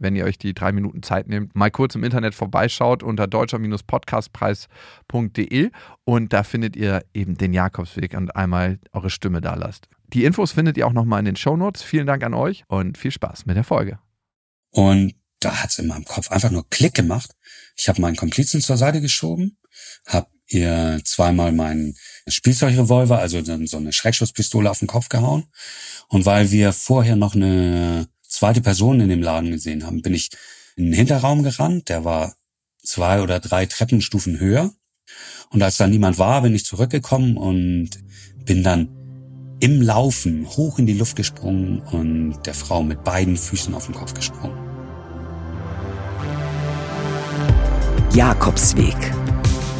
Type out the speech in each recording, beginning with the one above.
wenn ihr euch die drei Minuten Zeit nehmt, mal kurz im Internet vorbeischaut unter deutscher-podcastpreis.de und da findet ihr eben den Jakobsweg und einmal eure Stimme da lasst. Die Infos findet ihr auch nochmal in den Shownotes. Vielen Dank an euch und viel Spaß mit der Folge. Und da hat's in meinem Kopf einfach nur Klick gemacht. Ich habe meinen Komplizen zur Seite geschoben, habe ihr zweimal meinen Spielzeugrevolver, also so eine Schreckschusspistole auf den Kopf gehauen. Und weil wir vorher noch eine zweite Person in dem Laden gesehen haben, bin ich in den Hinterraum gerannt. Der war zwei oder drei Treppenstufen höher. Und als da niemand war, bin ich zurückgekommen und bin dann im Laufen hoch in die Luft gesprungen und der Frau mit beiden Füßen auf den Kopf gesprungen. Jakobsweg.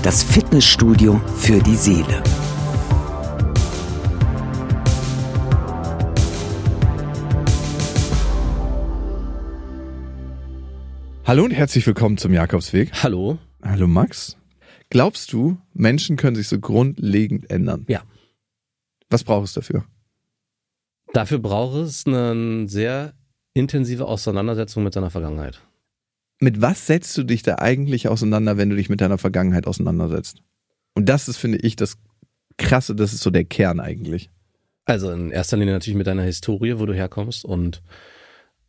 Das Fitnessstudio für die Seele. Hallo und herzlich willkommen zum Jakobsweg. Hallo. Hallo Max. Glaubst du, Menschen können sich so grundlegend ändern? Ja. Was braucht es dafür? Dafür braucht es eine sehr intensive Auseinandersetzung mit seiner Vergangenheit. Mit was setzt du dich da eigentlich auseinander, wenn du dich mit deiner Vergangenheit auseinandersetzt? Und das ist, finde ich, das Krasse, das ist so der Kern eigentlich. Also in erster Linie natürlich mit deiner Historie, wo du herkommst und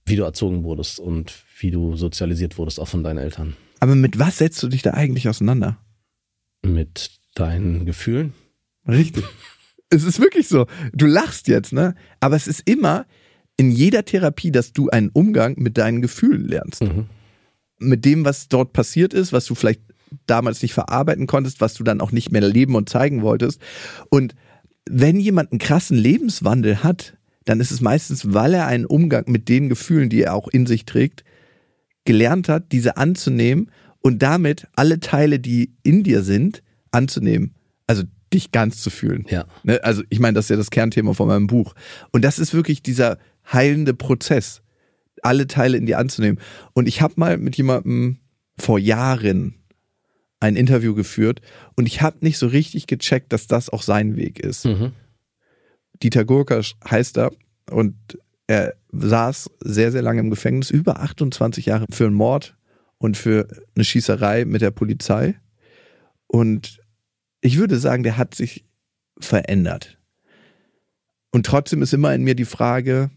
wie du erzogen wurdest und wie du sozialisiert wurdest, auch von deinen Eltern. Aber mit was setzt du dich da eigentlich auseinander? Mit deinen Gefühlen. Richtig. es ist wirklich so. Du lachst jetzt, ne? Aber es ist immer in jeder Therapie, dass du einen Umgang mit deinen Gefühlen lernst. Mhm. Mit dem, was dort passiert ist, was du vielleicht damals nicht verarbeiten konntest, was du dann auch nicht mehr leben und zeigen wolltest. Und wenn jemand einen krassen Lebenswandel hat, dann ist es meistens, weil er einen Umgang mit den Gefühlen, die er auch in sich trägt, gelernt hat, diese anzunehmen und damit alle Teile, die in dir sind, anzunehmen. Also dich ganz zu fühlen. Ja. Ne? Also ich meine, das ist ja das Kernthema von meinem Buch. Und das ist wirklich dieser heilende Prozess, alle Teile in dir anzunehmen. Und ich habe mal mit jemandem vor Jahren ein Interview geführt und ich habe nicht so richtig gecheckt, dass das auch sein Weg ist. Mhm. Dieter Gurkasch heißt er und er saß sehr, sehr lange im Gefängnis, über 28 Jahre für einen Mord und für eine Schießerei mit der Polizei. Und ich würde sagen, der hat sich verändert. Und trotzdem ist immer in mir die Frage,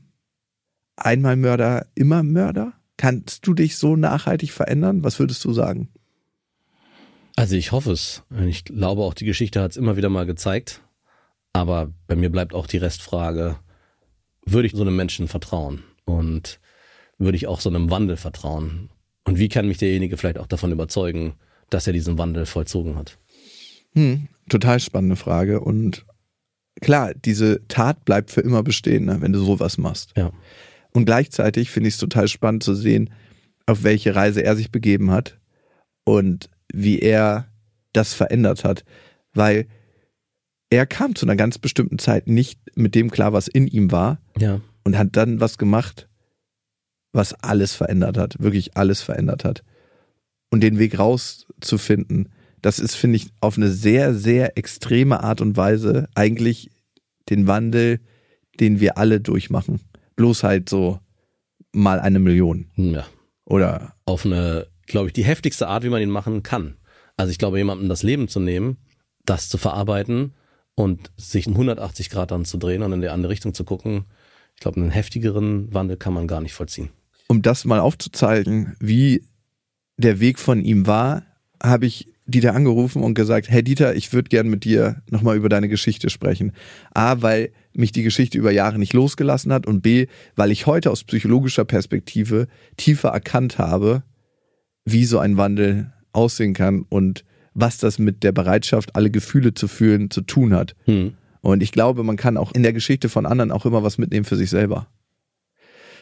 einmal Mörder, immer Mörder? Kannst du dich so nachhaltig verändern? Was würdest du sagen? Also ich hoffe es. Ich glaube auch, die Geschichte hat es immer wieder mal gezeigt. Aber bei mir bleibt auch die Restfrage, würde ich so einem Menschen vertrauen? Und würde ich auch so einem Wandel vertrauen? Und wie kann mich derjenige vielleicht auch davon überzeugen, dass er diesen Wandel vollzogen hat? Hm, total spannende Frage. Und klar, diese Tat bleibt für immer bestehen, ne, wenn du sowas machst. Ja. Und gleichzeitig finde ich es total spannend zu sehen, auf welche Reise er sich begeben hat und wie er das verändert hat. Weil er kam zu einer ganz bestimmten Zeit nicht mit dem klar, was in ihm war. Ja. Und hat dann was gemacht, was alles verändert hat, wirklich alles verändert hat. Und den Weg rauszufinden, das ist, finde ich, auf eine sehr, sehr extreme Art und Weise eigentlich den Wandel, den wir alle durchmachen. Bloß halt so mal eine Million. Ja. Oder? Auf eine, glaube ich, die heftigste Art, wie man ihn machen kann. Also ich glaube, jemandem das Leben zu nehmen, das zu verarbeiten und sich um 180 Grad dann zu drehen und in die andere Richtung zu gucken. Ich glaube, einen heftigeren Wandel kann man gar nicht vollziehen. Um das mal aufzuzeigen, wie der Weg von ihm war, habe ich Dieter angerufen und gesagt, hey Dieter, ich würde gern mit dir nochmal über deine Geschichte sprechen. A, weil mich die Geschichte über Jahre nicht losgelassen hat und B, weil ich heute aus psychologischer Perspektive tiefer erkannt habe, wie so ein Wandel aussehen kann und was das mit der Bereitschaft, alle Gefühle zu fühlen, zu tun hat. Hm. Und ich glaube, man kann auch in der Geschichte von anderen auch immer was mitnehmen für sich selber.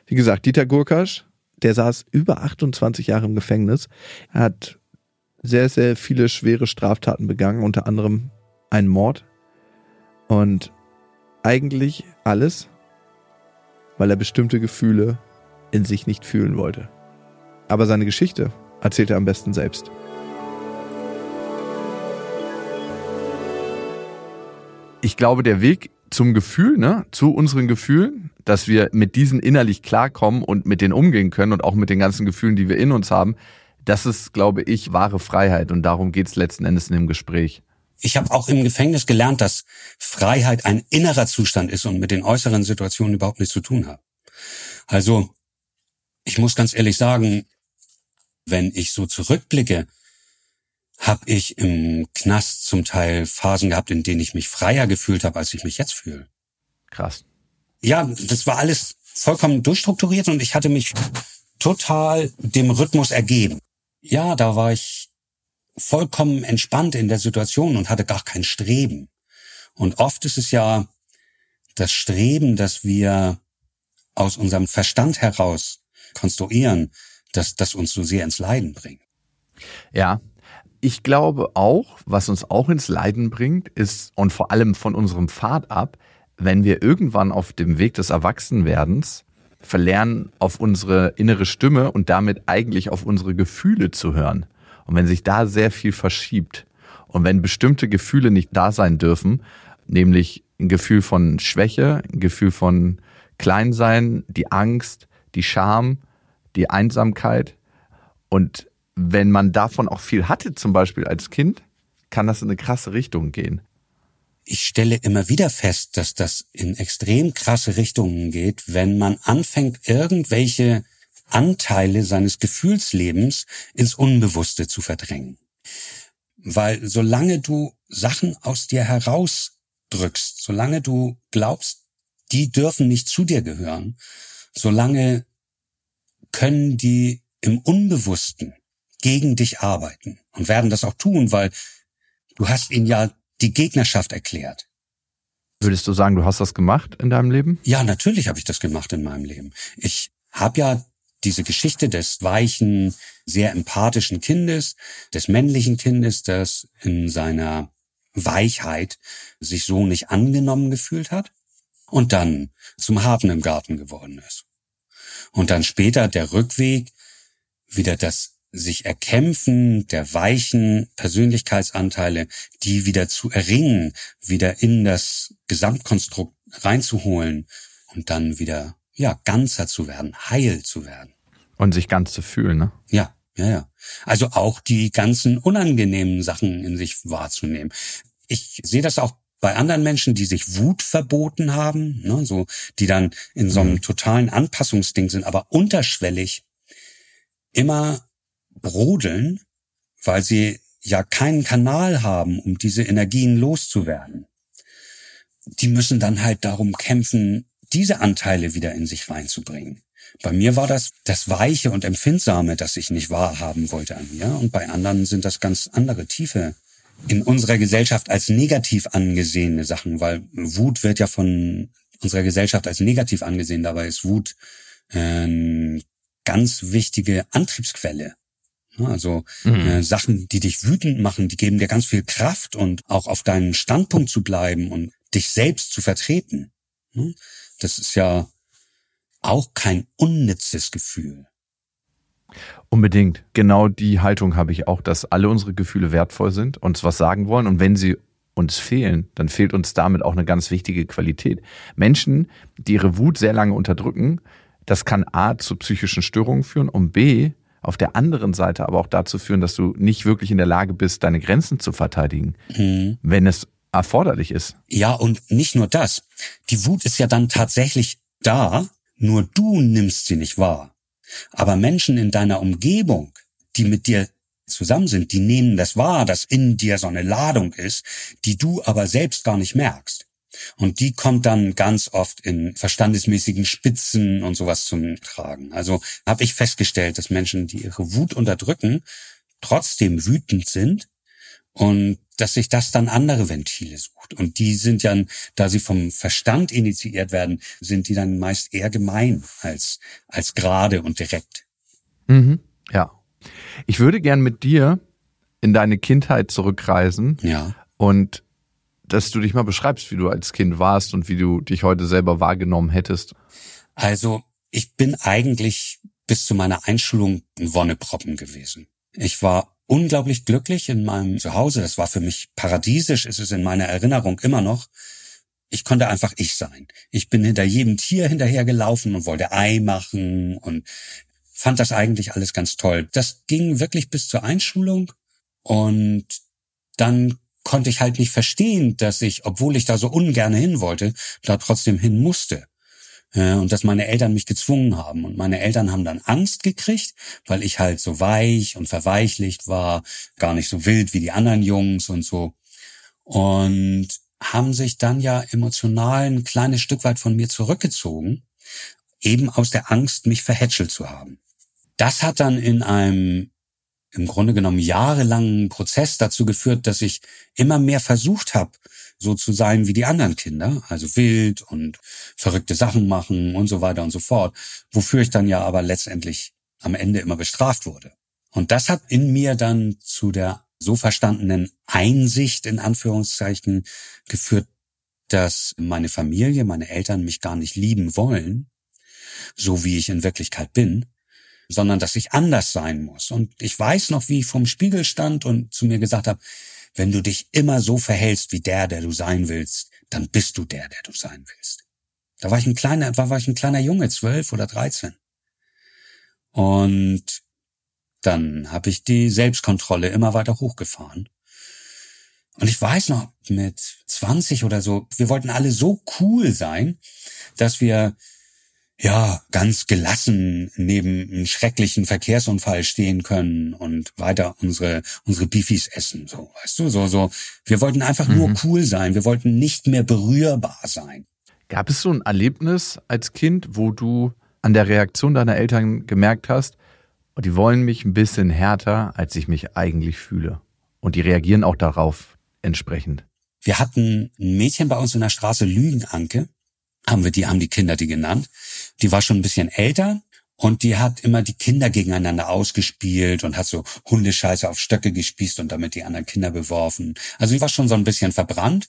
Wie gesagt, Dieter Gurkasch, der saß über 28 Jahre im Gefängnis, hat sehr, sehr viele schwere Straftaten begangen, unter anderem einen Mord. Und eigentlich alles, weil er bestimmte Gefühle in sich nicht fühlen wollte. Aber seine Geschichte erzählt er am besten selbst. Ich glaube, der Weg zum Gefühl, ne, zu unseren Gefühlen, dass wir mit diesen innerlich klarkommen und mit denen umgehen können und auch mit den ganzen Gefühlen, die wir in uns haben, das ist, glaube ich, wahre Freiheit und darum geht's letzten Endes in dem Gespräch. Ich habe auch im Gefängnis gelernt, dass Freiheit ein innerer Zustand ist und mit den äußeren Situationen überhaupt nichts zu tun hat. Also, ich muss ganz ehrlich sagen, wenn ich so zurückblicke, habe ich im Knast zum Teil Phasen gehabt, in denen ich mich freier gefühlt habe, als ich mich jetzt fühle. Krass. Ja, das war alles vollkommen durchstrukturiert und ich hatte mich total dem Rhythmus ergeben. Ja, da war ich vollkommen entspannt in der Situation und hatte gar kein Streben. Und oft ist es ja das Streben, dass wir aus unserem Verstand heraus konstruieren, dass das uns so sehr ins Leiden bringt. Ja, ich glaube auch, was uns auch ins Leiden bringt, ist und vor allem von unserem Pfad ab, wenn wir irgendwann auf dem Weg des Erwachsenwerdens verlernen, auf unsere innere Stimme und damit eigentlich auf unsere Gefühle zu hören. Und wenn sich da sehr viel verschiebt und wenn bestimmte Gefühle nicht da sein dürfen, nämlich ein Gefühl von Schwäche, ein Gefühl von Kleinsein, die Angst, die Scham, die Einsamkeit und wenn man davon auch viel hatte, zum Beispiel als Kind, kann das in eine krasse Richtung gehen. Ich stelle immer wieder fest, dass das in extrem krasse Richtungen geht, wenn man anfängt, irgendwelche Anteile seines Gefühlslebens ins Unbewusste zu verdrängen. Weil solange du Sachen aus dir herausdrückst, solange du glaubst, die dürfen nicht zu dir gehören, solange können die im Unbewussten gegen dich arbeiten und werden das auch tun, weil du hast ihnen ja die Gegnerschaft erklärt. Würdest du sagen, du hast das gemacht in deinem Leben? Ja, natürlich habe ich das gemacht in meinem Leben. Ich habe ja diese Geschichte des weichen, sehr empathischen Kindes, des männlichen Kindes, das in seiner Weichheit sich so nicht angenommen gefühlt hat und dann zum Harten im Garten geworden ist. Und dann später der Rückweg, wieder das sich erkämpfen der weichen Persönlichkeitsanteile, die wieder zu erringen, wieder in das Gesamtkonstrukt reinzuholen und dann wieder, ja, ganzer zu werden, heil zu werden. Und sich ganz zu fühlen, ne? Ja, ja, ja. Also auch die ganzen unangenehmen Sachen in sich wahrzunehmen. Ich sehe das auch bei anderen Menschen, die sich Wut verboten haben, ne, so, die dann in so einem mhm. totalen Anpassungsding sind, aber unterschwellig immer brodeln, weil sie ja keinen Kanal haben, um diese Energien loszuwerden. Die müssen dann halt darum kämpfen, diese Anteile wieder in sich reinzubringen. Bei mir war das das Weiche und Empfindsame, das ich nicht wahrhaben wollte an mir. Und bei anderen sind das ganz andere, tiefe, in unserer Gesellschaft als negativ angesehene Sachen, weil Wut wird ja von unserer Gesellschaft als negativ angesehen. Dabei ist Wut äh, ganz wichtige Antriebsquelle. Also mhm. äh, Sachen, die dich wütend machen, die geben dir ganz viel Kraft und auch auf deinen Standpunkt zu bleiben und dich selbst zu vertreten. Ne? Das ist ja auch kein unnützes Gefühl. Unbedingt. Genau die Haltung habe ich auch, dass alle unsere Gefühle wertvoll sind, uns was sagen wollen und wenn sie uns fehlen, dann fehlt uns damit auch eine ganz wichtige Qualität. Menschen, die ihre Wut sehr lange unterdrücken, das kann A zu psychischen Störungen führen und B auf der anderen Seite aber auch dazu führen, dass du nicht wirklich in der Lage bist, deine Grenzen zu verteidigen, mhm. wenn es erforderlich ist. Ja, und nicht nur das. Die Wut ist ja dann tatsächlich da, nur du nimmst sie nicht wahr. Aber Menschen in deiner Umgebung, die mit dir zusammen sind, die nehmen das wahr, dass in dir so eine Ladung ist, die du aber selbst gar nicht merkst. Und die kommt dann ganz oft in verstandesmäßigen Spitzen und sowas zum Tragen. Also habe ich festgestellt, dass Menschen, die ihre Wut unterdrücken, trotzdem wütend sind und dass sich das dann andere Ventile sucht. Und die sind ja, da sie vom Verstand initiiert werden, sind die dann meist eher gemein als, als gerade und direkt. Mhm, ja. Ich würde gern mit dir in deine Kindheit zurückreisen. Ja. Und dass du dich mal beschreibst, wie du als Kind warst und wie du dich heute selber wahrgenommen hättest. Also ich bin eigentlich bis zu meiner Einschulung ein Wonneproppen gewesen. Ich war unglaublich glücklich in meinem Zuhause. Das war für mich paradiesisch, ist es in meiner Erinnerung immer noch. Ich konnte einfach ich sein. Ich bin hinter jedem Tier hinterhergelaufen und wollte Ei machen und fand das eigentlich alles ganz toll. Das ging wirklich bis zur Einschulung und dann konnte ich halt nicht verstehen, dass ich, obwohl ich da so ungern hin wollte, da trotzdem hin musste. Äh, und dass meine Eltern mich gezwungen haben. Und meine Eltern haben dann Angst gekriegt, weil ich halt so weich und verweichlicht war, gar nicht so wild wie die anderen Jungs und so. Und haben sich dann ja emotional ein kleines Stück weit von mir zurückgezogen, eben aus der Angst, mich verhätschelt zu haben. Das hat dann in einem im Grunde genommen jahrelangen Prozess dazu geführt, dass ich immer mehr versucht habe, so zu sein wie die anderen Kinder, also wild und verrückte Sachen machen und so weiter und so fort, wofür ich dann ja aber letztendlich am Ende immer bestraft wurde. Und das hat in mir dann zu der so verstandenen Einsicht in Anführungszeichen geführt, dass meine Familie, meine Eltern mich gar nicht lieben wollen, so wie ich in Wirklichkeit bin, sondern dass ich anders sein muss. Und ich weiß noch, wie ich vom Spiegel stand und zu mir gesagt habe, wenn du dich immer so verhältst wie der, der du sein willst, dann bist du der, der du sein willst. Da war ich ein kleiner, war, war ich ein kleiner Junge, zwölf oder dreizehn. Und dann habe ich die Selbstkontrolle immer weiter hochgefahren. Und ich weiß noch, mit 20 oder so, wir wollten alle so cool sein, dass wir ja, ganz gelassen neben einem schrecklichen Verkehrsunfall stehen können und weiter unsere, unsere Beefies essen, so, weißt du, so, so. Wir wollten einfach mhm. nur cool sein. Wir wollten nicht mehr berührbar sein. Gab es so ein Erlebnis als Kind, wo du an der Reaktion deiner Eltern gemerkt hast, oh, die wollen mich ein bisschen härter, als ich mich eigentlich fühle? Und die reagieren auch darauf entsprechend. Wir hatten ein Mädchen bei uns in der Straße, Lügenanke, haben wir die, haben die Kinder die genannt. Die war schon ein bisschen älter und die hat immer die Kinder gegeneinander ausgespielt und hat so Hundescheiße auf Stöcke gespießt und damit die anderen Kinder beworfen. Also die war schon so ein bisschen verbrannt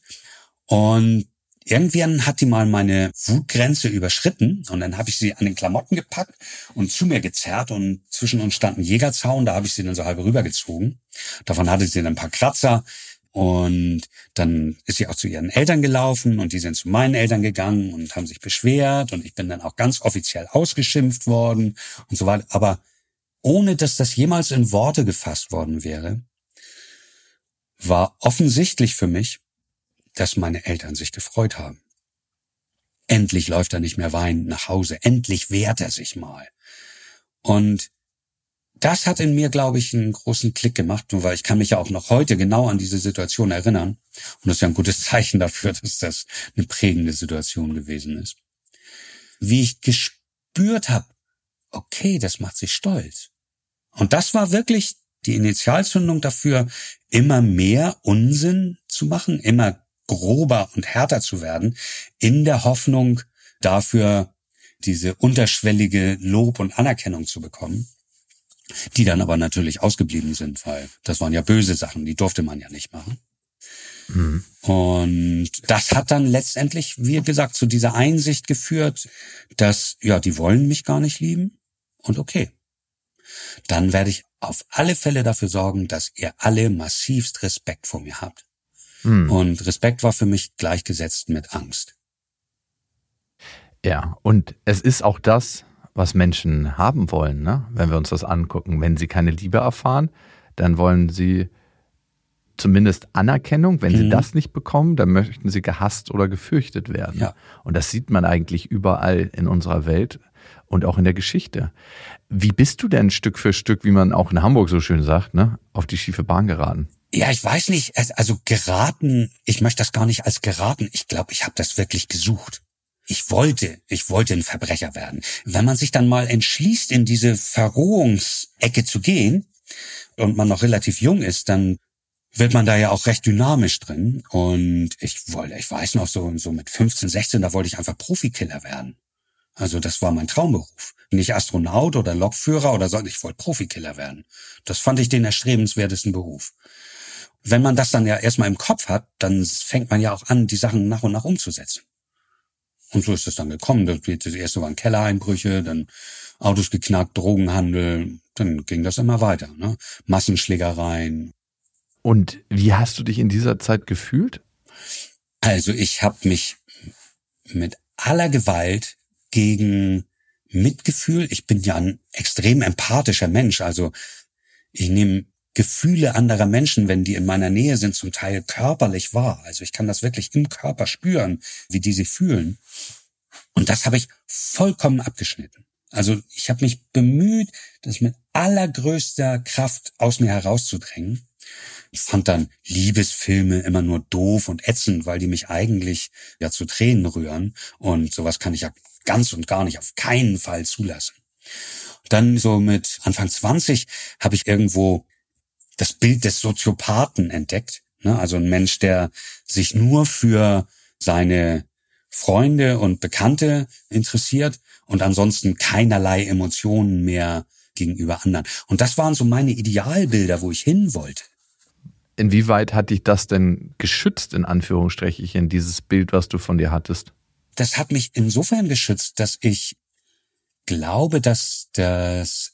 und Irgendwann hat die mal meine Wutgrenze überschritten und dann habe ich sie an den Klamotten gepackt und zu mir gezerrt und zwischen uns stand ein Jägerzaun, da habe ich sie dann so halb rübergezogen. Davon hatte sie dann ein paar Kratzer. Und dann ist sie auch zu ihren Eltern gelaufen und die sind zu meinen Eltern gegangen und haben sich beschwert und ich bin dann auch ganz offiziell ausgeschimpft worden und so weiter. Aber ohne dass das jemals in Worte gefasst worden wäre, war offensichtlich für mich, dass meine Eltern sich gefreut haben. Endlich läuft er nicht mehr weinend nach Hause, endlich wehrt er sich mal. Und das hat in mir, glaube ich, einen großen Klick gemacht, weil ich kann mich ja auch noch heute genau an diese Situation erinnern. Und das ist ja ein gutes Zeichen dafür, dass das eine prägende Situation gewesen ist. Wie ich gespürt habe, okay, das macht sich stolz. Und das war wirklich die Initialzündung dafür, immer mehr Unsinn zu machen, immer grober und härter zu werden, in der Hoffnung dafür, diese unterschwellige Lob und Anerkennung zu bekommen die dann aber natürlich ausgeblieben sind, weil das waren ja böse Sachen, die durfte man ja nicht machen. Mhm. Und das hat dann letztendlich, wie gesagt, zu dieser Einsicht geführt, dass, ja, die wollen mich gar nicht lieben und okay. Dann werde ich auf alle Fälle dafür sorgen, dass ihr alle massivst Respekt vor mir habt. Mhm. Und Respekt war für mich gleichgesetzt mit Angst. Ja, und es ist auch das, was Menschen haben wollen, ne? wenn wir uns das angucken. Wenn sie keine Liebe erfahren, dann wollen sie zumindest Anerkennung. Wenn mhm. sie das nicht bekommen, dann möchten sie gehasst oder gefürchtet werden. Ja. Und das sieht man eigentlich überall in unserer Welt und auch in der Geschichte. Wie bist du denn Stück für Stück, wie man auch in Hamburg so schön sagt, ne, auf die schiefe Bahn geraten? Ja, ich weiß nicht, also geraten, ich möchte das gar nicht als geraten. Ich glaube, ich habe das wirklich gesucht. Ich wollte, ich wollte ein Verbrecher werden. Wenn man sich dann mal entschließt, in diese Verrohungsecke zu gehen und man noch relativ jung ist, dann wird man da ja auch recht dynamisch drin. Und ich wollte, ich weiß noch so, so mit 15, 16, da wollte ich einfach Profikiller werden. Also das war mein Traumberuf. Nicht Astronaut oder Lokführer oder so, ich wollte Profikiller werden. Das fand ich den erstrebenswertesten Beruf. wenn man das dann ja erstmal im Kopf hat, dann fängt man ja auch an, die Sachen nach und nach umzusetzen. Und so ist es dann gekommen. Das erste waren Kellereinbrüche, dann Autos geknackt, Drogenhandel, dann ging das immer weiter. Ne? Massenschlägereien. Und wie hast du dich in dieser Zeit gefühlt? Also ich habe mich mit aller Gewalt gegen Mitgefühl, ich bin ja ein extrem empathischer Mensch, also ich nehme Gefühle anderer Menschen, wenn die in meiner Nähe sind, zum Teil körperlich wahr. Also ich kann das wirklich im Körper spüren, wie die sich fühlen. Und das habe ich vollkommen abgeschnitten. Also ich habe mich bemüht, das mit allergrößter Kraft aus mir herauszudrängen. Ich fand dann Liebesfilme immer nur doof und ätzend, weil die mich eigentlich ja zu Tränen rühren. Und sowas kann ich ja ganz und gar nicht auf keinen Fall zulassen. Dann so mit Anfang 20 habe ich irgendwo das Bild des Soziopathen entdeckt. Ne? Also ein Mensch, der sich nur für seine Freunde und Bekannte interessiert und ansonsten keinerlei Emotionen mehr gegenüber anderen. Und das waren so meine Idealbilder, wo ich hin wollte. Inwieweit hat dich das denn geschützt, in Anführungsstrichen, dieses Bild, was du von dir hattest? Das hat mich insofern geschützt, dass ich glaube, dass das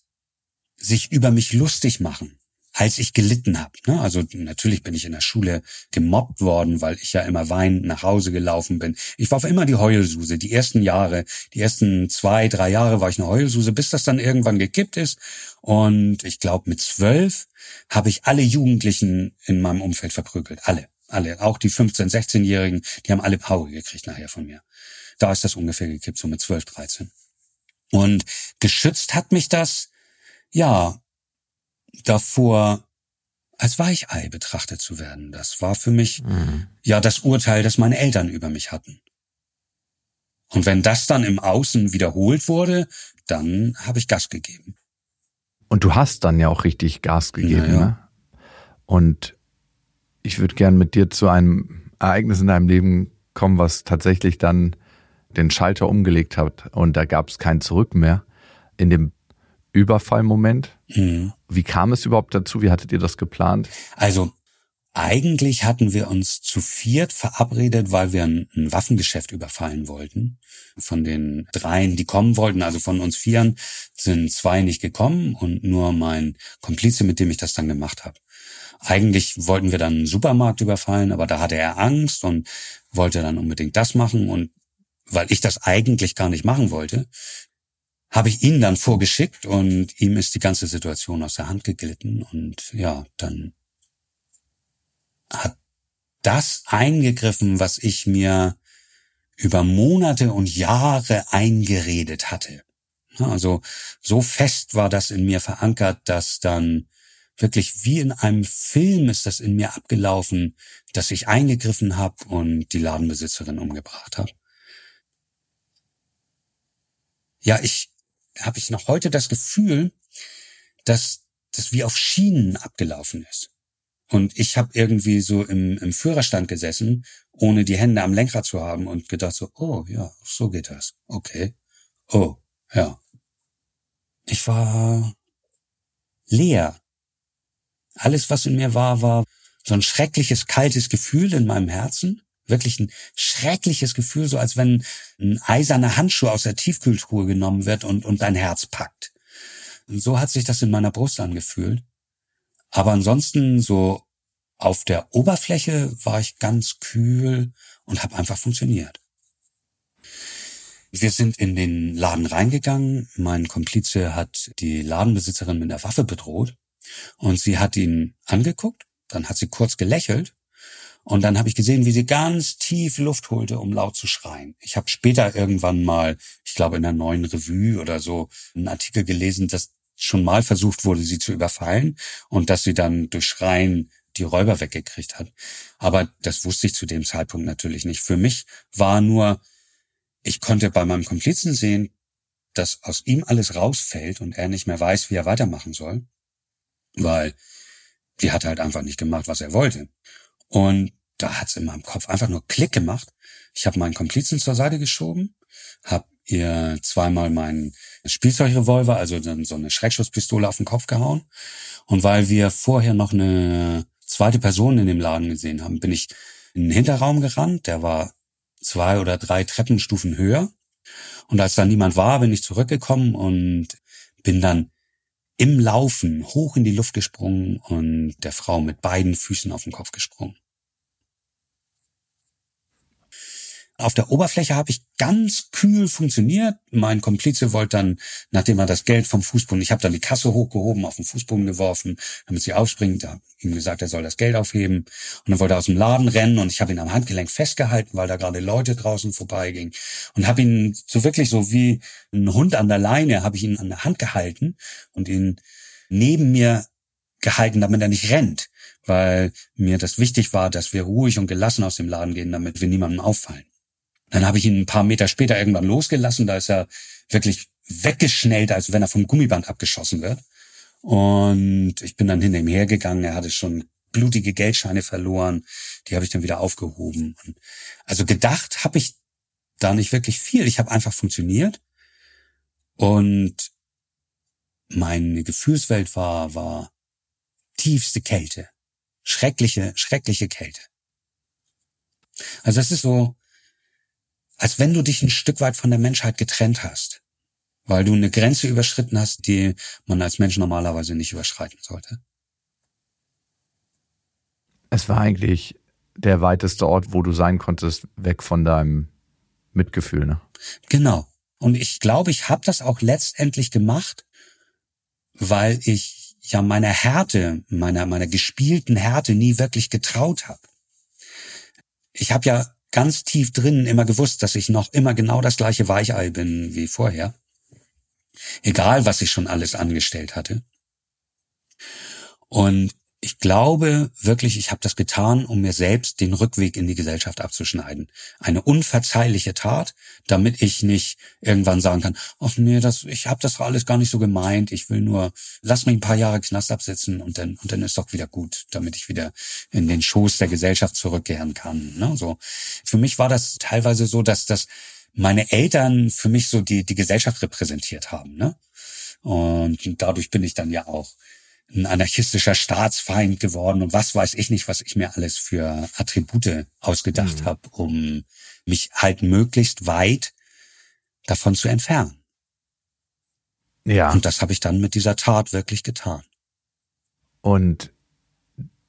sich über mich lustig machen als ich gelitten habe. Ne? Also natürlich bin ich in der Schule gemobbt worden, weil ich ja immer weinend nach Hause gelaufen bin. Ich war immer die Heulsuse. Die ersten Jahre, die ersten zwei, drei Jahre war ich eine Heulsuse, bis das dann irgendwann gekippt ist. Und ich glaube, mit zwölf habe ich alle Jugendlichen in meinem Umfeld verprügelt. Alle. Alle. Auch die 15-, 16-Jährigen, die haben alle Power gekriegt nachher von mir. Da ist das ungefähr gekippt, so mit 12, 13. Und geschützt hat mich das, ja, davor als Weichei betrachtet zu werden. Das war für mich mhm. ja das Urteil, das meine Eltern über mich hatten. Und wenn das dann im Außen wiederholt wurde, dann habe ich Gas gegeben. Und du hast dann ja auch richtig Gas gegeben. Ja, Ne? Und ich würde gern mit dir zu einem Ereignis in deinem Leben kommen, was tatsächlich dann den Schalter umgelegt hat. Und da gab es kein Zurück mehr. In dem Überfallmoment. Mhm. Wie kam es überhaupt dazu? Wie hattet ihr das geplant? Also eigentlich hatten wir uns zu viert verabredet, weil wir ein, ein, Waffengeschäft überfallen wollten. Von den dreien, die kommen wollten, also von uns vieren, sind zwei nicht gekommen und nur mein Komplize, mit dem ich das dann gemacht habe. Eigentlich wollten wir dann einen Supermarkt überfallen, aber da hatte er Angst und wollte dann unbedingt das machen und weil ich das eigentlich gar nicht machen wollte, habe ich ihn dann vorgeschickt und ihm ist die ganze Situation aus der Hand geglitten und ja, dann hat das eingegriffen, was ich mir über Monate und Jahre eingeredet hatte. Also so fest war das in mir verankert, dass dann wirklich wie in einem Film ist das in mir abgelaufen, dass ich eingegriffen habe und die Ladenbesitzerin umgebracht habe. Ja, ich habe ich noch heute das Gefühl, dass das wie auf Schienen abgelaufen ist. Und ich habe irgendwie so im, im Führerstand gesessen, ohne die Hände am Lenkrad zu haben und gedacht so, oh ja, so geht das. Okay. Oh, ja. Ich war leer. Alles, was in mir war, war so ein schreckliches, kaltes Gefühl in meinem Herzen wirklich ein schreckliches Gefühl, so als wenn ein eiserner Handschuh aus der Tiefkühltruhe genommen wird und, und dein Herz packt. Und so hat sich das in meiner Brust angefühlt. Aber ansonsten so auf der Oberfläche war ich ganz kühl und habe einfach funktioniert. Wir sind in den Laden reingegangen. Mein Komplize hat die Ladenbesitzerin mit der Waffe bedroht und sie hat ihn angeguckt, dann hat sie kurz gelächelt und dann habe ich gesehen, wie sie ganz tief Luft holte, um laut zu schreien. Ich habe später irgendwann mal, ich glaube in der neuen Revue oder so, einen Artikel gelesen, dass schon mal versucht wurde, sie zu überfallen und dass sie dann durch Schreien die Räuber weggekriegt hat. Aber das wusste ich zu dem Zeitpunkt natürlich nicht. Für mich war nur, ich konnte bei meinem Komplizen sehen, dass aus ihm alles rausfällt und er nicht mehr weiß, wie er weitermachen soll, weil die hat halt einfach nicht gemacht, was er wollte. Und da hat's in meinem Kopf einfach nur Klick gemacht. Ich habe meinen Komplizen zur Seite geschoben, habe ihr zweimal meinen Spielzeugrevolver, also dann so eine Schreckschusspistole auf den Kopf gehauen. Und weil wir vorher noch eine zweite Person in dem Laden gesehen habe, bin ich in den Hinterraum gerannt, der war zwei oder drei Treppenstufen höher. Und als da niemand war, bin ich zurückgekommen und bin dann im Laufen hoch in die Luft gesprungen und der Frau mit beiden Füßen auf den Kopf gesprungen. Auf der Oberfläche habe ich ganz kühl funktioniert. Mein Komplize wollte dann, nachdem er das Geld vom Fußboden, ich habe dann die Kasse hochgehoben, auf den Fußboden geworfen, damit sie aufspringt. Habe ihm gesagt, er soll das Geld aufheben. Und dann wollte er aus dem Laden rennen und ich habe ihn am Handgelenk festgehalten, weil da gerade Leute draußen vorbeigingen. Und habe ihn so wirklich so wie ein Hund an der Leine, habe ich ihn an der Hand gehalten und ihn neben mir gehalten, damit er nicht rennt, weil mir das wichtig war, dass wir ruhig und gelassen aus dem Laden gehen, damit wir niemandem auffallen. Dann habe ich ihn ein paar Meter später irgendwann losgelassen. Da ist er wirklich weggeschnellt, als wenn er vom Gummiband abgeschossen wird. Und ich bin dann hinter ihm hergegangen. Er hatte schon blutige Geldscheine verloren. Die habe ich dann wieder aufgehoben. also gedacht habe ich da nicht wirklich viel. Ich habe einfach funktioniert. Und meine Gefühlswelt war, war tiefste Kälte. Schreckliche, schreckliche Kälte. Also das ist so, als wenn du dich ein Stück weit von der Menschheit getrennt hast, weil du eine Grenze überschritten hast, die man als Mensch normalerweise nicht überschreiten sollte. Es war eigentlich der weiteste Ort, wo du sein konntest, weg von deinem Mitgefühl, ne? Genau. Und ich glaube, ich habe das auch letztendlich gemacht, weil ich ja meiner Härte, meiner meiner gespielten Härte nie wirklich getraut habe. Ich habe ja ganz tief drinnen immer gewusst, dass ich noch immer genau das gleiche Weichei bin wie vorher. Egal, was ich schon alles angestellt hatte. Und ich glaube wirklich, ich habe das getan, um mir selbst den Rückweg in die Gesellschaft abzuschneiden. Eine unverzeihliche Tat, damit ich nicht irgendwann sagen kann, ach nee, das, ich habe das alles gar nicht so gemeint, ich will nur, lass mich ein paar Jahre Knast absitzen und dann, und dann ist doch wieder gut, damit ich wieder in den Schoß der Gesellschaft zurückkehren kann. Ne? So. Für mich war das teilweise so, dass dass meine Eltern für mich so die, die Gesellschaft repräsentiert haben. Ne? Und dadurch bin ich dann ja auch ein anarchistischer Staatsfeind geworden und was weiß ich nicht, was ich mir alles für Attribute ausgedacht mhm. habe, um mich halt möglichst weit davon zu entfernen. Ja. Und das habe ich dann mit dieser Tat wirklich getan. Und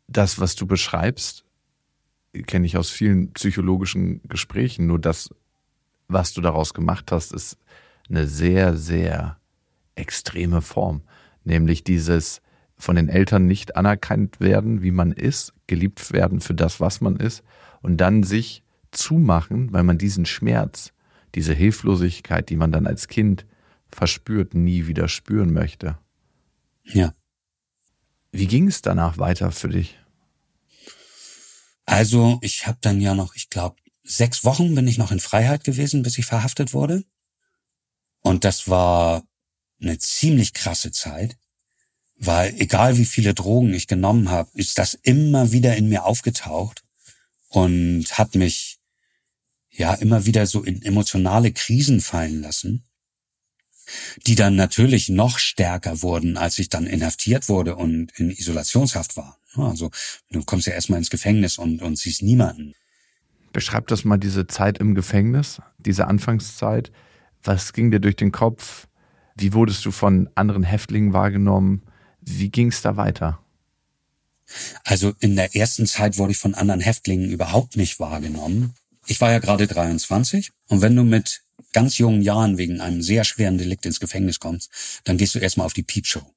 das, was du beschreibst, kenne ich aus vielen psychologischen Gesprächen. Nur das, was du daraus gemacht hast, ist eine sehr, sehr extreme Form. Nämlich dieses, von den Eltern nicht anerkannt werden, wie man ist, geliebt werden für das, was man ist und dann sich zumachen, weil man diesen Schmerz, diese Hilflosigkeit, die man dann als Kind verspürt, nie wieder spüren möchte. Ja. Wie ging es danach weiter für dich? Also ich habe dann ja noch, ich glaube, sechs Wochen bin ich noch in Freiheit gewesen, bis ich verhaftet wurde. Und das war eine ziemlich krasse Zeit weil egal wie viele Drogen ich genommen habe, ist das immer wieder in mir aufgetaucht und hat mich ja immer wieder so in emotionale Krisen fallen lassen, die dann natürlich noch stärker wurden, als ich dann inhaftiert wurde und in Isolationshaft war. Also du kommst ja erstmal ins Gefängnis und, und siehst niemanden. Beschreib das mal diese Zeit im Gefängnis, diese Anfangszeit. Was ging dir durch den Kopf? Wie wurdest du von anderen Häftlingen wahrgenommen? Wie ging es da weiter? Also in der ersten Zeit wurde ich von anderen Häftlingen überhaupt nicht wahrgenommen. Ich war ja gerade 23 und wenn du mit ganz jungen Jahren wegen einem sehr schweren Delikt ins Gefängnis kommst, dann gehst du erstmal auf die Piepshow.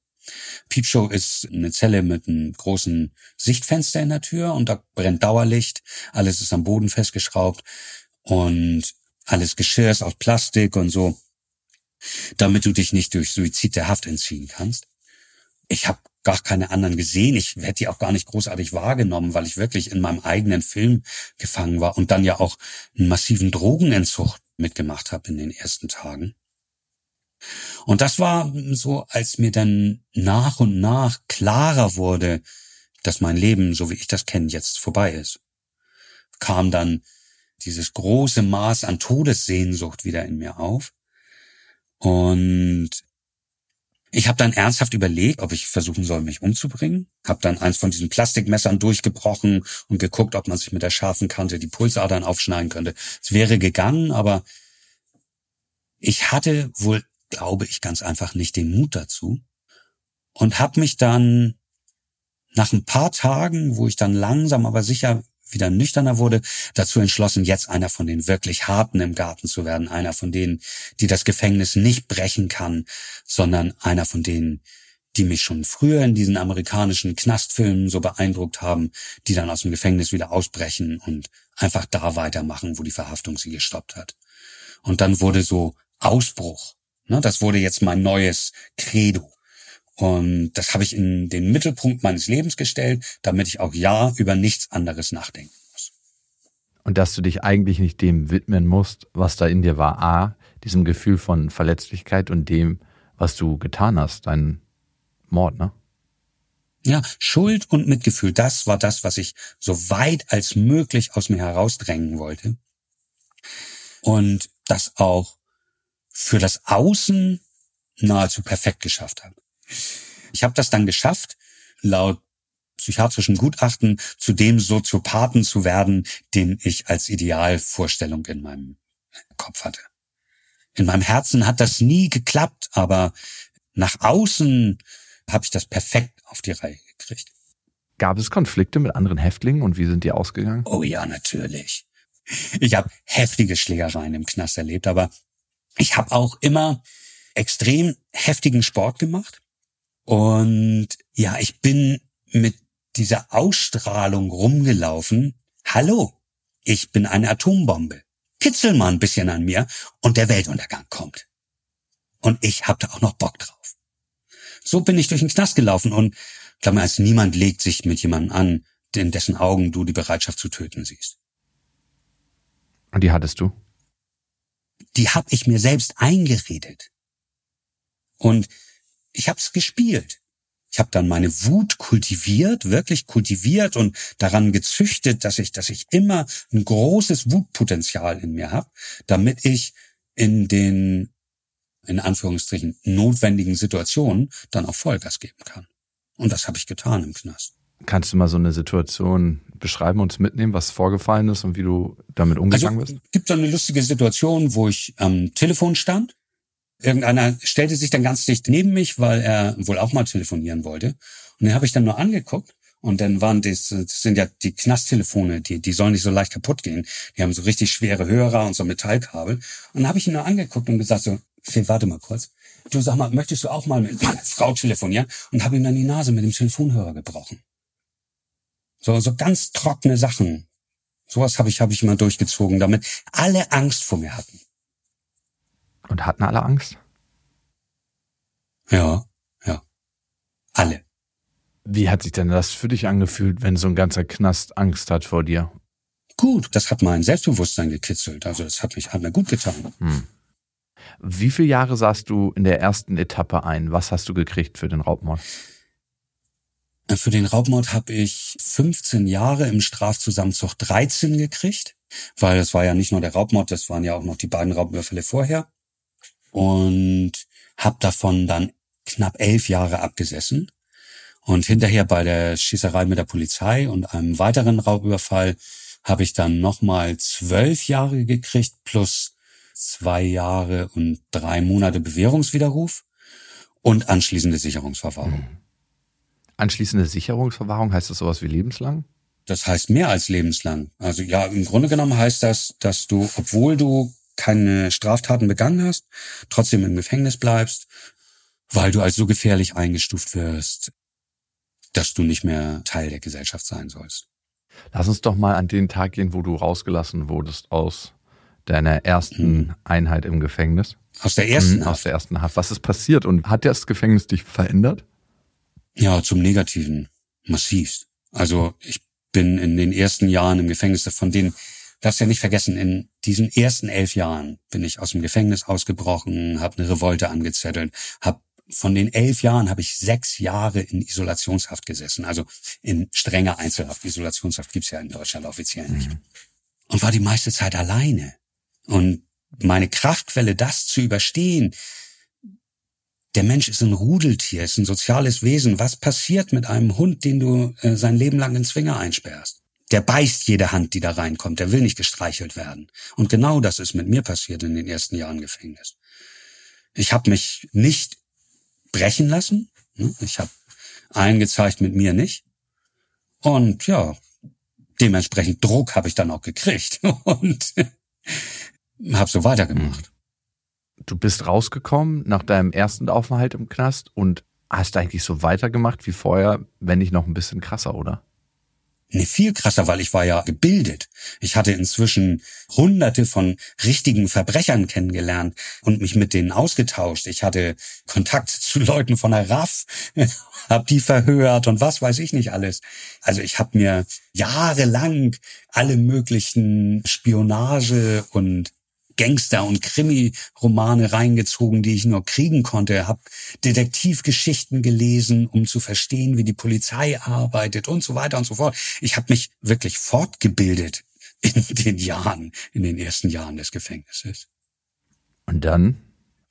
Piepshow ist eine Zelle mit einem großen Sichtfenster in der Tür und da brennt Dauerlicht, alles ist am Boden festgeschraubt und alles Geschirr ist aus Plastik und so, damit du dich nicht durch Suizid der Haft entziehen kannst ich habe gar keine anderen gesehen. Ich hätte die auch gar nicht großartig wahrgenommen, weil ich wirklich in meinem eigenen Film gefangen war und dann ja auch einen massiven Drogenentzug mitgemacht habe in den ersten Tagen. Und das war so, als mir dann nach und nach klarer wurde, dass mein Leben, so wie ich das kenne, jetzt vorbei ist, kam dann dieses große Maß an Todessehnsucht wieder in mir auf. Und Ich habe dann ernsthaft überlegt, ob ich versuchen soll, mich umzubringen. Habe dann eins von diesen Plastikmessern durchgebrochen und geguckt, ob man sich mit der scharfen Kante die Pulsadern aufschneiden könnte. Es wäre gegangen, aber ich hatte wohl, glaube ich, ganz einfach nicht den Mut dazu und habe mich dann nach ein paar Tagen, wo ich dann langsam aber sicher wieder nüchterner wurde, dazu entschlossen, jetzt einer von den wirklich Harten im Garten zu werden, einer von denen, die das Gefängnis nicht brechen kann, sondern einer von denen, die mich schon früher in diesen amerikanischen Knastfilmen so beeindruckt haben, die dann aus dem Gefängnis wieder ausbrechen und einfach da weitermachen, wo die Verhaftung sie gestoppt hat. Und dann wurde so Ausbruch. Ne, das wurde jetzt mein neues Credo. Und das habe ich in den Mittelpunkt meines Lebens gestellt, damit ich auch ja über nichts anderes nachdenken muss. Und dass du dich eigentlich nicht dem widmen musst, was da in dir war. A, diesem Gefühl von Verletzlichkeit und dem, was du getan hast, dein Mord, ne? Ja, Schuld und Mitgefühl, das war das, was ich so weit als möglich aus mir herausdrängen wollte. Und das auch für das Außen nahezu perfekt geschafft habe. Ich habe das dann geschafft, laut psychiatrischen Gutachten zu dem Soziopathen zu werden, den ich als Idealvorstellung in meinem Kopf hatte. In meinem Herzen hat das nie geklappt, aber nach außen habe ich das perfekt auf die Reihe gekriegt. Gab es Konflikte mit anderen Häftlingen und wie sind die ausgegangen? Oh ja, natürlich. Ich habe heftige Schlägereien im Knast erlebt, aber ich habe auch immer extrem heftigen Sport gemacht. Und ja, ich bin mit dieser Ausstrahlung rumgelaufen. Hallo, ich bin eine Atombombe. Kitzel mal ein bisschen an mir und der Weltuntergang kommt. Und ich hab da auch noch Bock drauf. So bin ich durch den Knast gelaufen und glaub mir, als niemand legt sich mit jemandem an, in dessen Augen du die Bereitschaft zu töten siehst. Und die hattest du? Die hab ich mir selbst eingeredet. Und ich habe es gespielt. Ich habe dann meine Wut kultiviert, wirklich kultiviert und daran gezüchtet, dass ich, dass ich immer ein großes Wutpotenzial in mir habe, damit ich in den in Anführungsstrichen notwendigen Situationen dann auch Vollgas geben kann. Und das habe ich getan im Knast. Kannst du mal so eine Situation beschreiben, und mitnehmen, was vorgefallen ist und wie du damit umgegangen also, bist? Gibt so eine lustige Situation, wo ich am Telefon stand Irgendeiner stellte sich dann ganz dicht neben mich, weil er wohl auch mal telefonieren wollte. Und den habe ich dann nur angeguckt. Und dann waren das, das sind ja die Knasttelefone, die, die sollen nicht so leicht kaputt gehen. Die haben so richtig schwere Hörer und so Metallkabel. Und dann habe ich ihn nur angeguckt und gesagt so, Phil, warte mal kurz. Du sag mal, möchtest du auch mal mit meiner Frau telefonieren? Und habe ihm dann die Nase mit dem Telefonhörer gebrochen. So, so ganz trockene Sachen. Sowas habe ich, habe ich immer durchgezogen, damit alle Angst vor mir hatten. Und hatten alle Angst? Ja, ja. Alle. Wie hat sich denn das für dich angefühlt, wenn so ein ganzer Knast Angst hat vor dir? Gut, das hat mein Selbstbewusstsein gekitzelt. Also das hat mich hat mir gut getan. Hm. Wie viele Jahre saßt du in der ersten Etappe ein? Was hast du gekriegt für den Raubmord? Für den Raubmord habe ich 15 Jahre im Strafzusammenzug 13 gekriegt, weil es war ja nicht nur der Raubmord, das waren ja auch noch die beiden Raubüberfälle vorher und habe davon dann knapp elf Jahre abgesessen. Und hinterher bei der Schießerei mit der Polizei und einem weiteren Raubüberfall habe ich dann nochmal zwölf Jahre gekriegt plus zwei Jahre und drei Monate Bewährungswiderruf und anschließende Sicherungsverwahrung. Mhm. Anschließende Sicherungsverwahrung heißt das sowas wie lebenslang? Das heißt mehr als lebenslang. Also ja, im Grunde genommen heißt das, dass du, obwohl du keine Straftaten begangen hast, trotzdem im Gefängnis bleibst, weil du als so gefährlich eingestuft wirst, dass du nicht mehr Teil der Gesellschaft sein sollst. Lass uns doch mal an den Tag gehen, wo du rausgelassen wurdest aus deiner ersten mhm. Einheit im Gefängnis. Aus der ersten mhm, Aus der ersten Haft. Was ist passiert und hat das Gefängnis dich verändert? Ja, zum Negativen. Massivst. Also ich bin in den ersten Jahren im Gefängnis, von denen darfst ja nicht vergessen, in diesen ersten elf Jahren bin ich aus dem Gefängnis ausgebrochen, habe eine Revolte angezettelt, habe von den elf Jahren habe ich sechs Jahre in Isolationshaft gesessen, also in strenger Einzelhaft. Isolationshaft gibt's ja in Deutschland offiziell nicht. Mhm. Und war die meiste Zeit alleine. Und meine Kraftquelle, das zu überstehen, der Mensch ist ein Rudeltier, ist ein soziales Wesen. Was passiert mit einem Hund, den du äh, sein Leben lang in Zwinger einsperrst? Der beißt jede Hand, die da reinkommt. Der will nicht gestreichelt werden. Und genau das ist mit mir passiert in den ersten Jahren Gefängnis. Ich habe mich nicht brechen lassen. Ne? Ich habe eingezeigt mit mir nicht. Und ja, dementsprechend Druck habe ich dann auch gekriegt und habe so weitergemacht. Du bist rausgekommen nach deinem ersten Aufenthalt im Knast und hast eigentlich so weitergemacht wie vorher, wenn nicht noch ein bisschen krasser, oder? Nee, viel krasser, weil ich war ja gebildet. Ich hatte inzwischen hunderte von richtigen Verbrechern kennengelernt und mich mit denen ausgetauscht. Ich hatte Kontakt zu Leuten von der RAF, hab die verhört und was weiß ich nicht alles. Also ich habe mir jahrelang alle möglichen Spionage und Gangster- und Krimi-Romane reingezogen, die ich nur kriegen konnte, habe Detektivgeschichten gelesen, um zu verstehen, wie die Polizei arbeitet und so weiter und so fort. Ich habe mich wirklich fortgebildet in den Jahren, in den ersten Jahren des Gefängnisses. Und dann?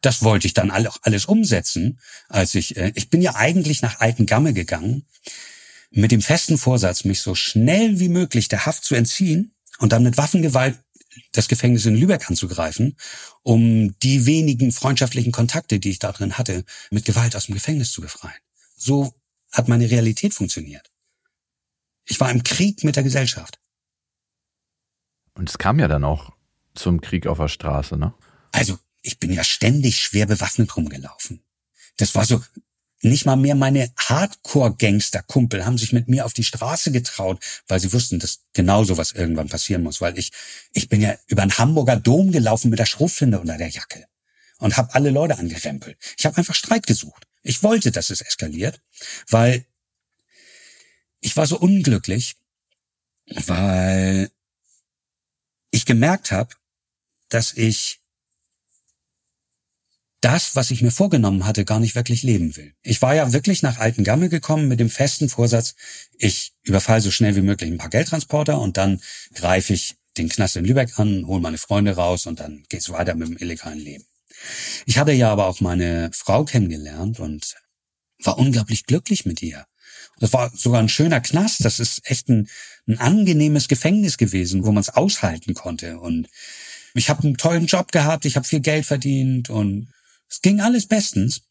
Das wollte ich dann alles umsetzen, als ich, äh, ich bin ja eigentlich nach Alten Gamme gegangen, mit dem festen Vorsatz, mich so schnell wie möglich der Haft zu entziehen und dann mit Waffengewalt das Gefängnis in Lübeck anzugreifen, um die wenigen freundschaftlichen Kontakte, die ich da drin hatte, mit Gewalt aus dem Gefängnis zu befreien. So hat meine Realität funktioniert. Ich war im Krieg mit der Gesellschaft. Und es kam ja dann auch zum Krieg auf der Straße, ne? Also, ich bin ja ständig schwer bewaffnet rumgelaufen. Das war so, nicht mal mehr meine Hardcore-Gangster-Kumpel haben sich mit mir auf die Straße getraut, weil sie wussten, dass genau sowas irgendwann passieren muss. Weil ich, ich bin ja über den Hamburger Dom gelaufen mit der Schrotflinte unter der Jacke und habe alle Leute angerempelt. Ich habe einfach Streit gesucht. Ich wollte, dass es eskaliert, weil ich war so unglücklich, weil ich gemerkt habe, dass ich das, was ich mir vorgenommen hatte, gar nicht wirklich leben will. Ich war ja wirklich nach Alten Gammel gekommen mit dem festen Vorsatz, ich überfall so schnell wie möglich ein paar Geldtransporter und dann greife ich den Knast in Lübeck an, hole meine Freunde raus und dann geht's weiter mit dem illegalen Leben. Ich hatte ja aber auch meine Frau kennengelernt und war unglaublich glücklich mit ihr. Das war sogar ein schöner Knast. Das ist echt ein, ein angenehmes Gefängnis gewesen, wo man es aushalten konnte. Und ich habe einen tollen Job gehabt, ich habe viel Geld verdient und es ging alles bestens.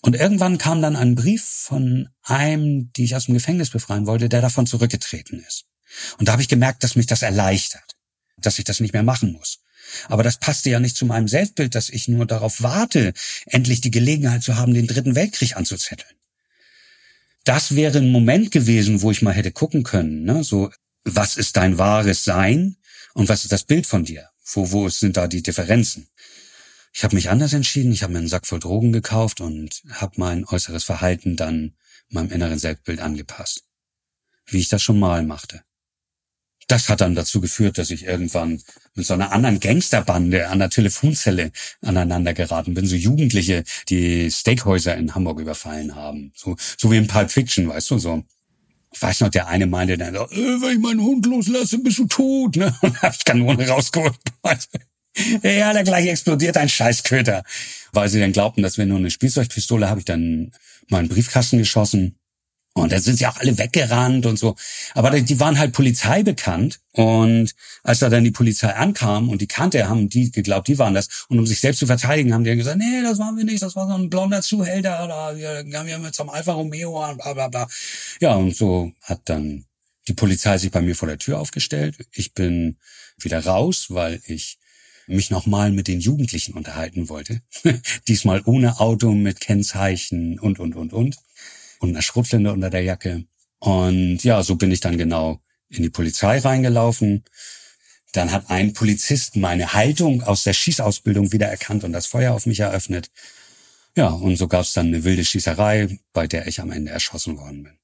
Und irgendwann kam dann ein Brief von einem, die ich aus dem Gefängnis befreien wollte, der davon zurückgetreten ist. Und da habe ich gemerkt, dass mich das erleichtert, dass ich das nicht mehr machen muss. Aber das passte ja nicht zu meinem Selbstbild, dass ich nur darauf warte, endlich die Gelegenheit zu haben, den dritten Weltkrieg anzuzetteln. Das wäre ein Moment gewesen, wo ich mal hätte gucken können, ne? so, was ist dein wahres Sein und was ist das Bild von dir? Wo, wo sind da die Differenzen? Ich habe mich anders entschieden. Ich habe mir einen Sack voll Drogen gekauft und habe mein äußeres Verhalten dann meinem inneren Selbstbild angepasst. Wie ich das schon mal machte. Das hat dann dazu geführt, dass ich irgendwann mit so einer anderen Gangsterbande an der Telefonzelle aneinander geraten bin. So Jugendliche, die Steakhäuser in Hamburg überfallen haben. So, so wie in Pulp Fiction, weißt du, so. Ich weiß noch, der eine meinte dann, so, äh, wenn ich meinen Hund loslasse, bist du tot, ne? Und hab ich Kanone rausgeholt. Ja, der gleich explodiert ein Scheißköter. Weil sie dann glaubten, das wäre nur eine Spielzeugpistole, habe ich dann mal einen Briefkasten geschossen. Und dann sind sie auch alle weggerannt und so. Aber die waren halt Polizei bekannt. Und als da dann die Polizei ankam und die kannte, haben die geglaubt, die waren das. Und um sich selbst zu verteidigen, haben die gesagt, nee, das waren wir nicht, das war so ein blonder Zuhälter. Oder wir haben mit so Alfa Romeo und bla bla bla. Ja, und so hat dann die Polizei sich bei mir vor der Tür aufgestellt. Ich bin wieder raus, weil ich mich nochmal mit den Jugendlichen unterhalten wollte. Diesmal ohne Auto, mit Kennzeichen und, und, und, und. Und einer Schrotflinte unter der Jacke. Und ja, so bin ich dann genau in die Polizei reingelaufen. Dann hat ein Polizist meine Haltung aus der Schießausbildung wieder erkannt und das Feuer auf mich eröffnet. Ja, und so gab es dann eine wilde Schießerei, bei der ich am Ende erschossen worden bin.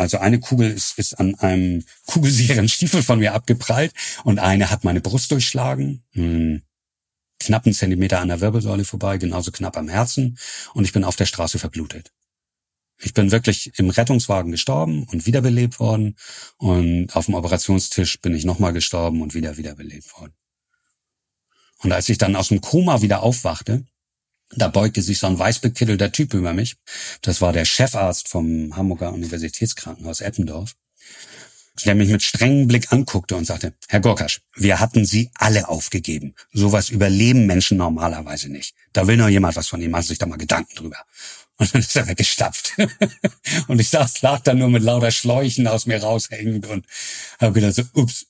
Also eine Kugel ist, ist an einem kugelsicheren Stiefel von mir abgeprallt und eine hat meine Brust durchschlagen, hm, knapp einen Zentimeter an der Wirbelsäule vorbei, genauso knapp am Herzen und ich bin auf der Straße verblutet. Ich bin wirklich im Rettungswagen gestorben und wiederbelebt worden und auf dem Operationstisch bin ich nochmal gestorben und wieder wiederbelebt worden. Und als ich dann aus dem Koma wieder aufwachte, da beugte sich so ein weißbekittelter Typ über mich. Das war der Chefarzt vom Hamburger Universitätskrankenhaus Eppendorf der mich mit strengem Blick anguckte und sagte, Herr Gorkasch, wir hatten Sie alle aufgegeben. Sowas überleben Menschen normalerweise nicht. Da will nur jemand was von Ihnen, machen Sie sich da mal Gedanken drüber. Und dann ist er weggestapft. und ich saß, lag da nur mit lauter Schläuchen aus mir raushängend und habe gedacht so, ups,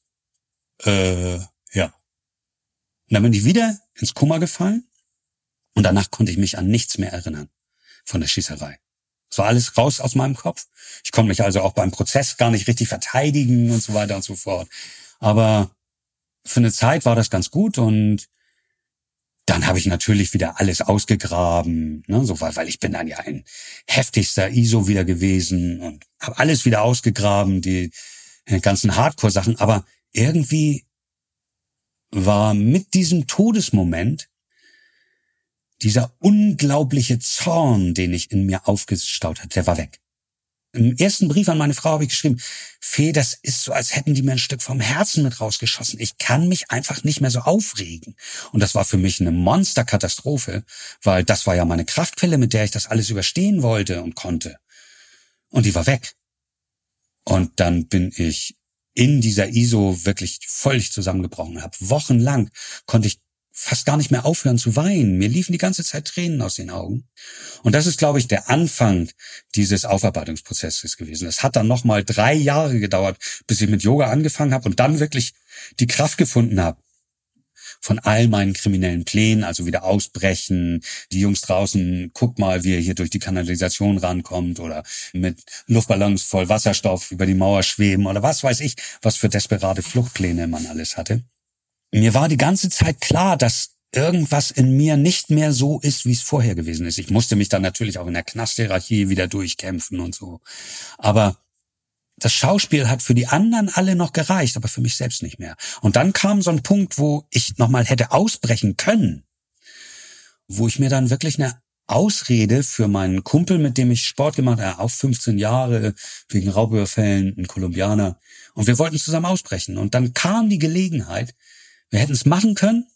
äh, ja. Und dann bin ich wieder ins Kummer gefallen und danach konnte ich mich an nichts mehr erinnern von der Schießerei. Es war alles raus aus meinem Kopf. Ich konnte mich also auch beim Prozess gar nicht richtig verteidigen und so weiter und so fort. Aber für eine Zeit war das ganz gut und dann habe ich natürlich wieder alles ausgegraben, ne, so weil, weil ich bin dann ja ein heftigster ISO wieder gewesen und habe alles wieder ausgegraben, die, die ganzen Hardcore-Sachen. Aber irgendwie war mit diesem Todesmoment dieser unglaubliche Zorn, den ich in mir aufgestaut hatte, der war weg. Im ersten Brief an meine Frau habe ich geschrieben, Fee, das ist so, als hätten die mir ein Stück vom Herzen mit rausgeschossen. Ich kann mich einfach nicht mehr so aufregen. Und das war für mich eine Monsterkatastrophe, weil das war ja meine Kraftquelle, mit der ich das alles überstehen wollte und konnte. Und die war weg. Und dann bin ich in dieser ISO wirklich völlig zusammengebrochen. Hab wochenlang konnte ich fast gar nicht mehr aufhören zu weinen. Mir liefen die ganze Zeit Tränen aus den Augen. Und das ist, glaube ich, der Anfang dieses Aufarbeitungsprozesses gewesen. Es hat dann nochmal drei Jahre gedauert, bis ich mit Yoga angefangen habe und dann wirklich die Kraft gefunden habe, von all meinen kriminellen Plänen, also wieder ausbrechen, die Jungs draußen, guck mal, wie er hier durch die Kanalisation rankommt oder mit Luftballons voll Wasserstoff über die Mauer schweben oder was weiß ich, was für desperate Fluchtpläne man alles hatte mir war die ganze Zeit klar, dass irgendwas in mir nicht mehr so ist, wie es vorher gewesen ist. Ich musste mich dann natürlich auch in der Knasthierarchie wieder durchkämpfen und so. Aber das Schauspiel hat für die anderen alle noch gereicht, aber für mich selbst nicht mehr. Und dann kam so ein Punkt, wo ich nochmal hätte ausbrechen können, wo ich mir dann wirklich eine Ausrede für meinen Kumpel, mit dem ich Sport gemacht habe, auch 15 Jahre, wegen Raubüberfällen, ein Kolumbianer. Und wir wollten zusammen ausbrechen. Und dann kam die Gelegenheit, wir hätten es machen können,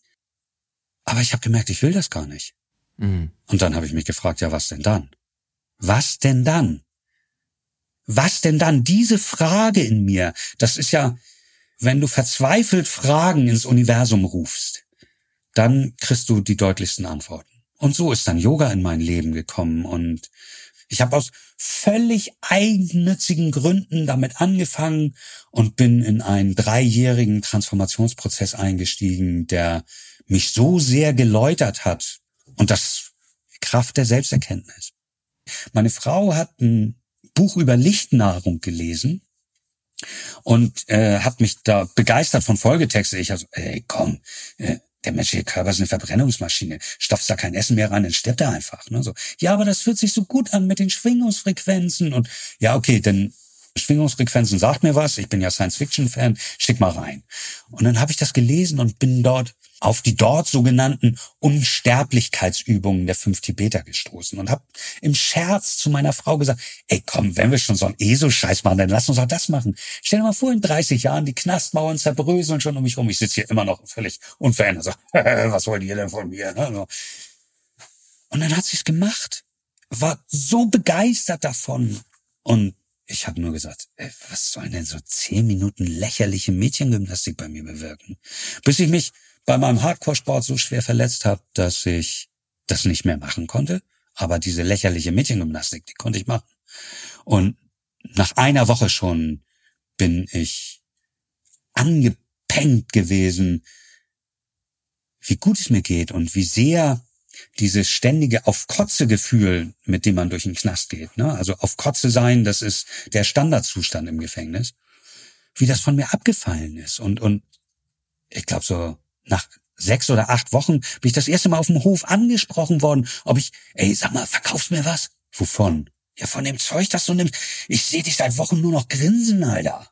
aber ich habe gemerkt, ich will das gar nicht. Mhm. Und dann habe ich mich gefragt, ja, was denn dann? Was denn dann? Was denn dann? Diese Frage in mir, das ist ja, wenn du verzweifelt Fragen ins Universum rufst, dann kriegst du die deutlichsten Antworten. Und so ist dann Yoga in mein Leben gekommen und ich habe aus völlig eigennützigen Gründen damit angefangen und bin in einen dreijährigen Transformationsprozess eingestiegen, der mich so sehr geläutert hat und das Kraft der Selbsterkenntnis. Meine Frau hat ein Buch über Lichtnahrung gelesen und äh, hat mich da begeistert von Folgetexten. Ich also, ey, komm, äh, der menschliche Körper ist eine Verbrennungsmaschine. Stopfst da kein Essen mehr rein, dann stirbt er einfach. Ne? So, ja, aber das fühlt sich so gut an mit den Schwingungsfrequenzen und ja, okay, denn Schwingungsfrequenzen sagt mir was. Ich bin ja Science-Fiction-Fan. Schick mal rein. Und dann habe ich das gelesen und bin dort auf die dort sogenannten Unsterblichkeitsübungen der fünf Tibeter gestoßen und habe im Scherz zu meiner Frau gesagt, ey komm, wenn wir schon so einen ESO-Scheiß machen, dann lass uns auch das machen. Stell dir mal vor, in 30 Jahren die Knastmauern zerbröseln schon um mich rum. Ich sitze hier immer noch völlig unverändert. So, was wollt ihr denn von mir? Ne? Und dann hat sie es gemacht. War so begeistert davon. Und ich habe nur gesagt, ey, was soll denn so zehn Minuten lächerliche Mädchengymnastik bei mir bewirken? Bis ich mich bei meinem Hardcore-Sport so schwer verletzt habe, dass ich das nicht mehr machen konnte. Aber diese lächerliche Mädchengymnastik, die konnte ich machen. Und nach einer Woche schon bin ich angepengt gewesen, wie gut es mir geht und wie sehr dieses ständige auf Kotze Gefühl, mit dem man durch den Knast geht, ne? Also auf Kotze sein, das ist der Standardzustand im Gefängnis. Wie das von mir abgefallen ist und und ich glaube so nach sechs oder acht Wochen bin ich das erste Mal auf dem Hof angesprochen worden, ob ich, ey, sag mal, verkaufst mir was? Wovon? Ja, von dem Zeug, das du nimmst. Ich sehe dich seit Wochen nur noch grinsen, Alter.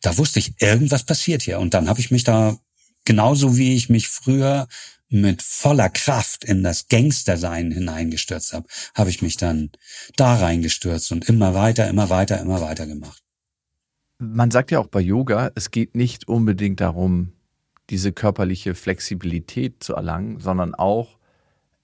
Da wusste ich, irgendwas passiert hier. Und dann habe ich mich da, genauso wie ich mich früher mit voller Kraft in das Gangstersein hineingestürzt habe, habe ich mich dann da reingestürzt und immer weiter, immer weiter, immer weiter gemacht. Man sagt ja auch bei Yoga, es geht nicht unbedingt darum, diese körperliche Flexibilität zu erlangen, sondern auch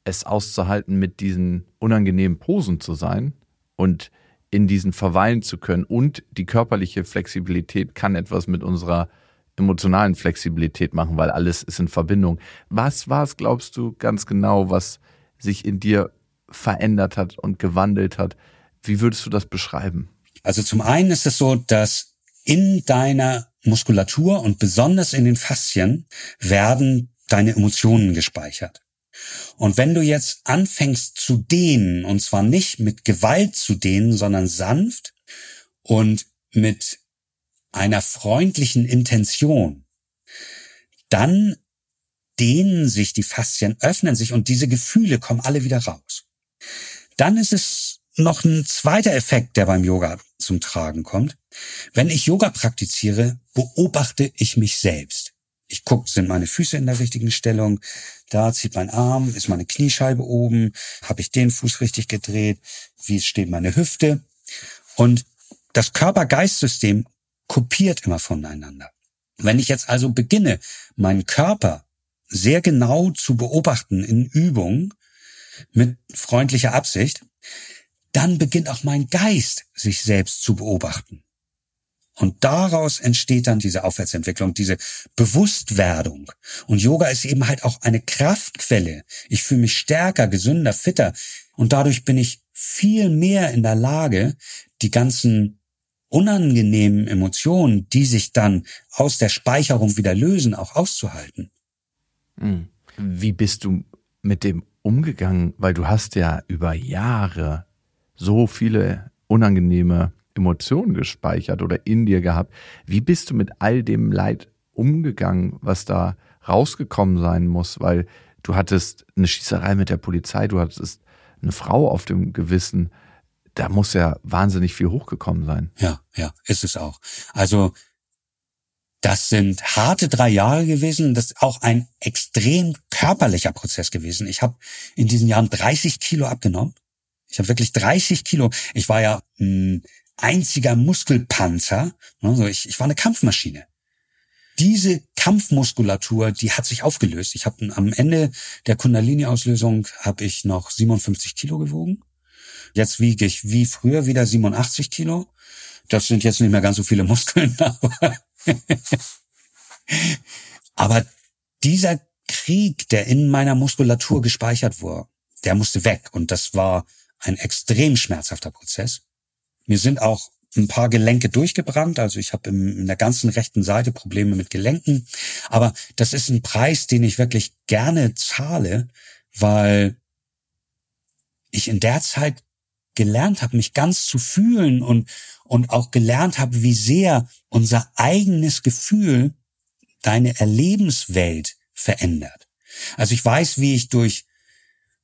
es auszuhalten, mit diesen unangenehmen Posen zu sein und in diesen verweilen zu können. Und die körperliche Flexibilität kann etwas mit unserer emotionalen Flexibilität machen, weil alles ist in Verbindung. Was war es, glaubst du, ganz genau, was sich in dir verändert hat und gewandelt hat? Wie würdest du das beschreiben? Also zum einen ist es so, dass in deiner Muskulatur und besonders in den Faszien werden deine Emotionen gespeichert. Und wenn du jetzt anfängst zu dehnen, und zwar nicht mit Gewalt zu dehnen, sondern sanft und mit einer freundlichen Intention, dann dehnen sich die Faszien, öffnen sich und diese Gefühle kommen alle wieder raus. Dann ist es noch ein zweiter Effekt, der beim Yoga zum Tragen kommt. Wenn ich Yoga praktiziere, beobachte ich mich selbst. Ich gucke, sind meine Füße in der richtigen Stellung? Da zieht mein Arm, ist meine Kniescheibe oben? Habe ich den Fuß richtig gedreht? Wie steht meine Hüfte? Und das Körper-Geist-System kopiert immer voneinander. Wenn ich jetzt also beginne, meinen Körper sehr genau zu beobachten in Übung mit freundlicher Absicht, dann beginnt auch mein Geist sich selbst zu beobachten. Und daraus entsteht dann diese Aufwärtsentwicklung, diese Bewusstwerdung. Und Yoga ist eben halt auch eine Kraftquelle. Ich fühle mich stärker, gesünder, fitter. Und dadurch bin ich viel mehr in der Lage, die ganzen unangenehmen Emotionen, die sich dann aus der Speicherung wieder lösen, auch auszuhalten. Hm. Wie bist du mit dem umgegangen? Weil du hast ja über Jahre so viele unangenehme Emotionen gespeichert oder in dir gehabt. Wie bist du mit all dem Leid umgegangen, was da rausgekommen sein muss? Weil du hattest eine Schießerei mit der Polizei, du hattest eine Frau auf dem Gewissen. Da muss ja wahnsinnig viel hochgekommen sein. Ja, ja, ist es auch. Also das sind harte drei Jahre gewesen. Das ist auch ein extrem körperlicher Prozess gewesen. Ich habe in diesen Jahren 30 Kilo abgenommen. Ich habe wirklich 30 Kilo. Ich war ja ein einziger Muskelpanzer. Also ich, ich war eine Kampfmaschine. Diese Kampfmuskulatur, die hat sich aufgelöst. Ich habe am Ende der Kundalini-Auslösung habe ich noch 57 Kilo gewogen. Jetzt wiege ich wie früher wieder 87 Kilo. Das sind jetzt nicht mehr ganz so viele Muskeln, aber, aber dieser Krieg, der in meiner Muskulatur gespeichert wurde, der musste weg. Und das war ein extrem schmerzhafter Prozess. Mir sind auch ein paar Gelenke durchgebrannt, also ich habe in der ganzen rechten Seite Probleme mit Gelenken, aber das ist ein Preis, den ich wirklich gerne zahle, weil ich in der Zeit gelernt habe, mich ganz zu fühlen und und auch gelernt habe, wie sehr unser eigenes Gefühl deine Erlebenswelt verändert. Also ich weiß, wie ich durch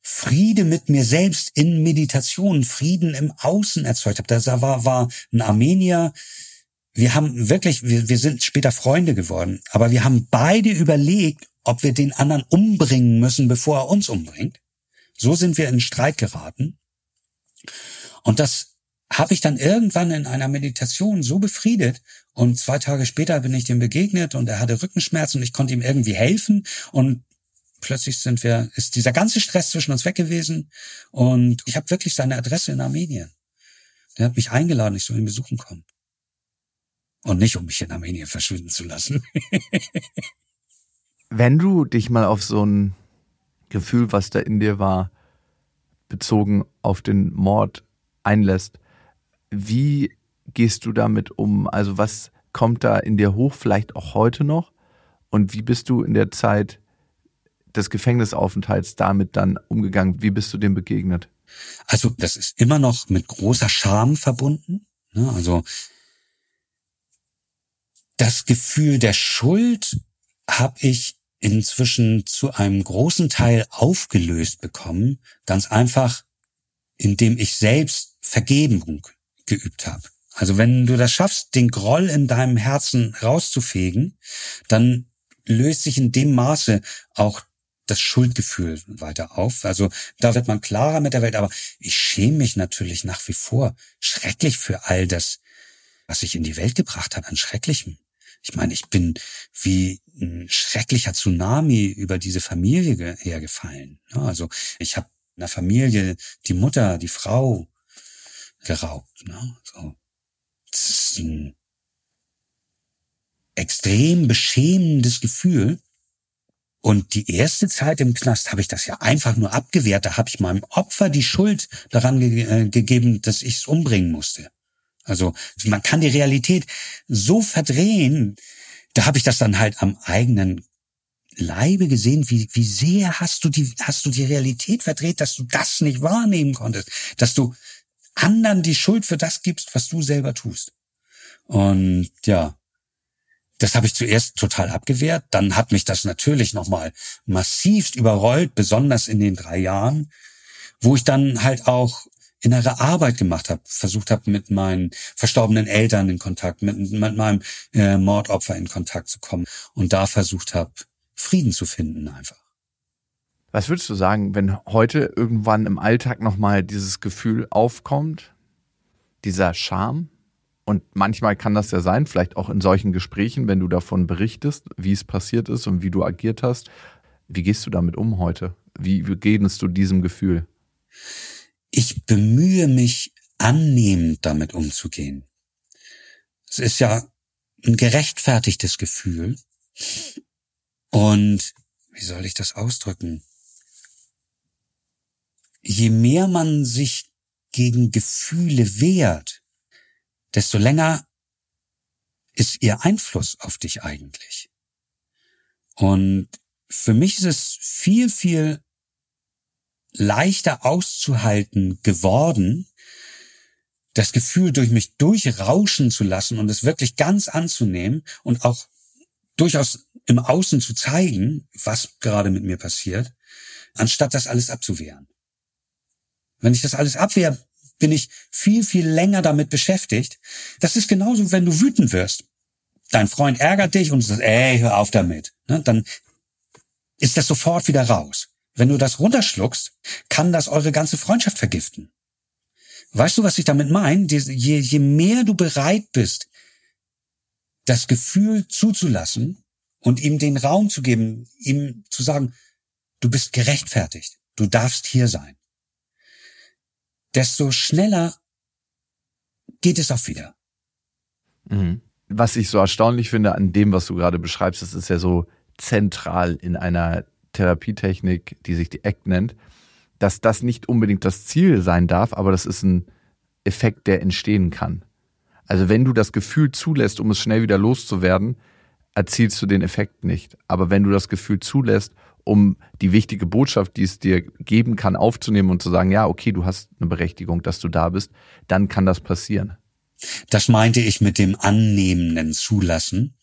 Friede mit mir selbst in Meditation, Frieden im Außen erzeugt habe. Das war, war ein Armenier. Wir haben wirklich, wir, wir sind später Freunde geworden, aber wir haben beide überlegt, ob wir den anderen umbringen müssen, bevor er uns umbringt. So sind wir in Streit geraten. Und das habe ich dann irgendwann in einer Meditation so befriedet. Und zwei Tage später bin ich dem begegnet und er hatte Rückenschmerzen und ich konnte ihm irgendwie helfen. Und plötzlich sind wir, ist dieser ganze Stress zwischen uns weg gewesen und ich habe wirklich seine Adresse in Armenien. Der hat mich eingeladen, ich soll ihn besuchen kommen. Und nicht, um mich in Armenien verschwinden zu lassen. Wenn du dich mal auf so ein Gefühl, was da in dir war, bezogen auf den Mord einlässt, wie gehst du damit um? Also was kommt da in dir hoch, vielleicht auch heute noch? Und wie bist du in der Zeit des Gefängnisaufenthalts damit dann umgegangen? Wie bist du dem begegnet? Also das ist immer noch mit großer Scham verbunden. Ne? Also das Gefühl der Schuld habe ich inzwischen zu einem großen Teil aufgelöst bekommen, ganz einfach, indem ich selbst Vergebung geübt habe. Also wenn du das schaffst, den Groll in deinem Herzen rauszufegen, dann löst sich in dem Maße auch das Schuldgefühl weiter auf. Also da wird man klarer mit der Welt, aber ich schäme mich natürlich nach wie vor schrecklich für all das, was ich in die Welt gebracht habe, an Schrecklichem. Ich meine, ich bin wie ein schrecklicher Tsunami über diese Familie hergefallen. Also ich habe einer Familie die Mutter, die Frau geraubt. Ne? Das ist ein extrem beschämendes Gefühl. Und die erste Zeit im Knast habe ich das ja einfach nur abgewehrt. Da habe ich meinem Opfer die Schuld daran ge äh, gegeben, dass ich es umbringen musste. Also man kann die Realität so verdrehen. Da habe ich das dann halt am eigenen Leibe gesehen, wie, wie sehr hast du die, hast du die Realität verdreht, dass du das nicht wahrnehmen konntest, dass du anderen die Schuld für das gibst, was du selber tust. Und ja, das habe ich zuerst total abgewehrt. Dann hat mich das natürlich nochmal massivst überrollt, besonders in den drei Jahren, wo ich dann halt auch innere Arbeit gemacht habe, versucht habe, mit meinen verstorbenen Eltern in Kontakt, mit, mit meinem äh, Mordopfer in Kontakt zu kommen und da versucht habe, Frieden zu finden einfach. Was würdest du sagen, wenn heute irgendwann im Alltag nochmal dieses Gefühl aufkommt, dieser Scham? Und manchmal kann das ja sein, vielleicht auch in solchen Gesprächen, wenn du davon berichtest, wie es passiert ist und wie du agiert hast. Wie gehst du damit um heute? Wie, gehnst du diesem Gefühl? Ich bemühe mich, annehmend damit umzugehen. Es ist ja ein gerechtfertigtes Gefühl. Und wie soll ich das ausdrücken? Je mehr man sich gegen Gefühle wehrt, desto länger ist ihr Einfluss auf dich eigentlich. Und für mich ist es viel, viel leichter auszuhalten geworden, das Gefühl durch mich durchrauschen zu lassen und es wirklich ganz anzunehmen und auch durchaus im Außen zu zeigen, was gerade mit mir passiert, anstatt das alles abzuwehren. Wenn ich das alles abwehre, bin ich viel, viel länger damit beschäftigt. Das ist genauso, wenn du wütend wirst. Dein Freund ärgert dich und sagt, ey, hör auf damit. Ne? Dann ist das sofort wieder raus. Wenn du das runterschluckst, kann das eure ganze Freundschaft vergiften. Weißt du, was ich damit meine? Je, je mehr du bereit bist, das Gefühl zuzulassen und ihm den Raum zu geben, ihm zu sagen, du bist gerechtfertigt, du darfst hier sein desto schneller geht es auch wieder. Mhm. Was ich so erstaunlich finde an dem, was du gerade beschreibst, das ist ja so zentral in einer Therapietechnik, die sich die ACT nennt, dass das nicht unbedingt das Ziel sein darf, aber das ist ein Effekt, der entstehen kann. Also wenn du das Gefühl zulässt, um es schnell wieder loszuwerden, erzielst du den Effekt nicht. Aber wenn du das Gefühl zulässt um die wichtige Botschaft, die es dir geben kann, aufzunehmen und zu sagen, ja, okay, du hast eine Berechtigung, dass du da bist, dann kann das passieren. Das meinte ich mit dem annehmenden Zulassen.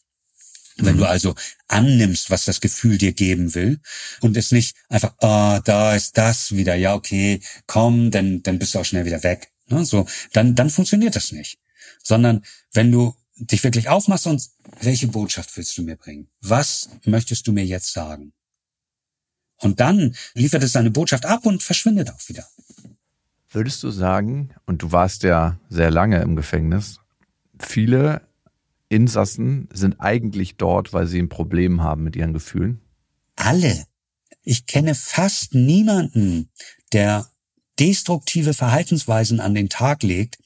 Wenn mhm. du also annimmst, was das Gefühl dir geben will und es nicht einfach, ah, oh, da ist das wieder, ja, okay, komm, dann, dann bist du auch schnell wieder weg. Ne? So, dann, dann funktioniert das nicht. Sondern wenn du dich wirklich aufmachst und welche Botschaft willst du mir bringen? Was möchtest du mir jetzt sagen? Und dann liefert es seine Botschaft ab und verschwindet auch wieder. Würdest du sagen, und du warst ja sehr lange im Gefängnis, viele Insassen sind eigentlich dort, weil sie ein Problem haben mit ihren Gefühlen? Alle. Ich kenne fast niemanden, der destruktive Verhaltensweisen an den Tag legt,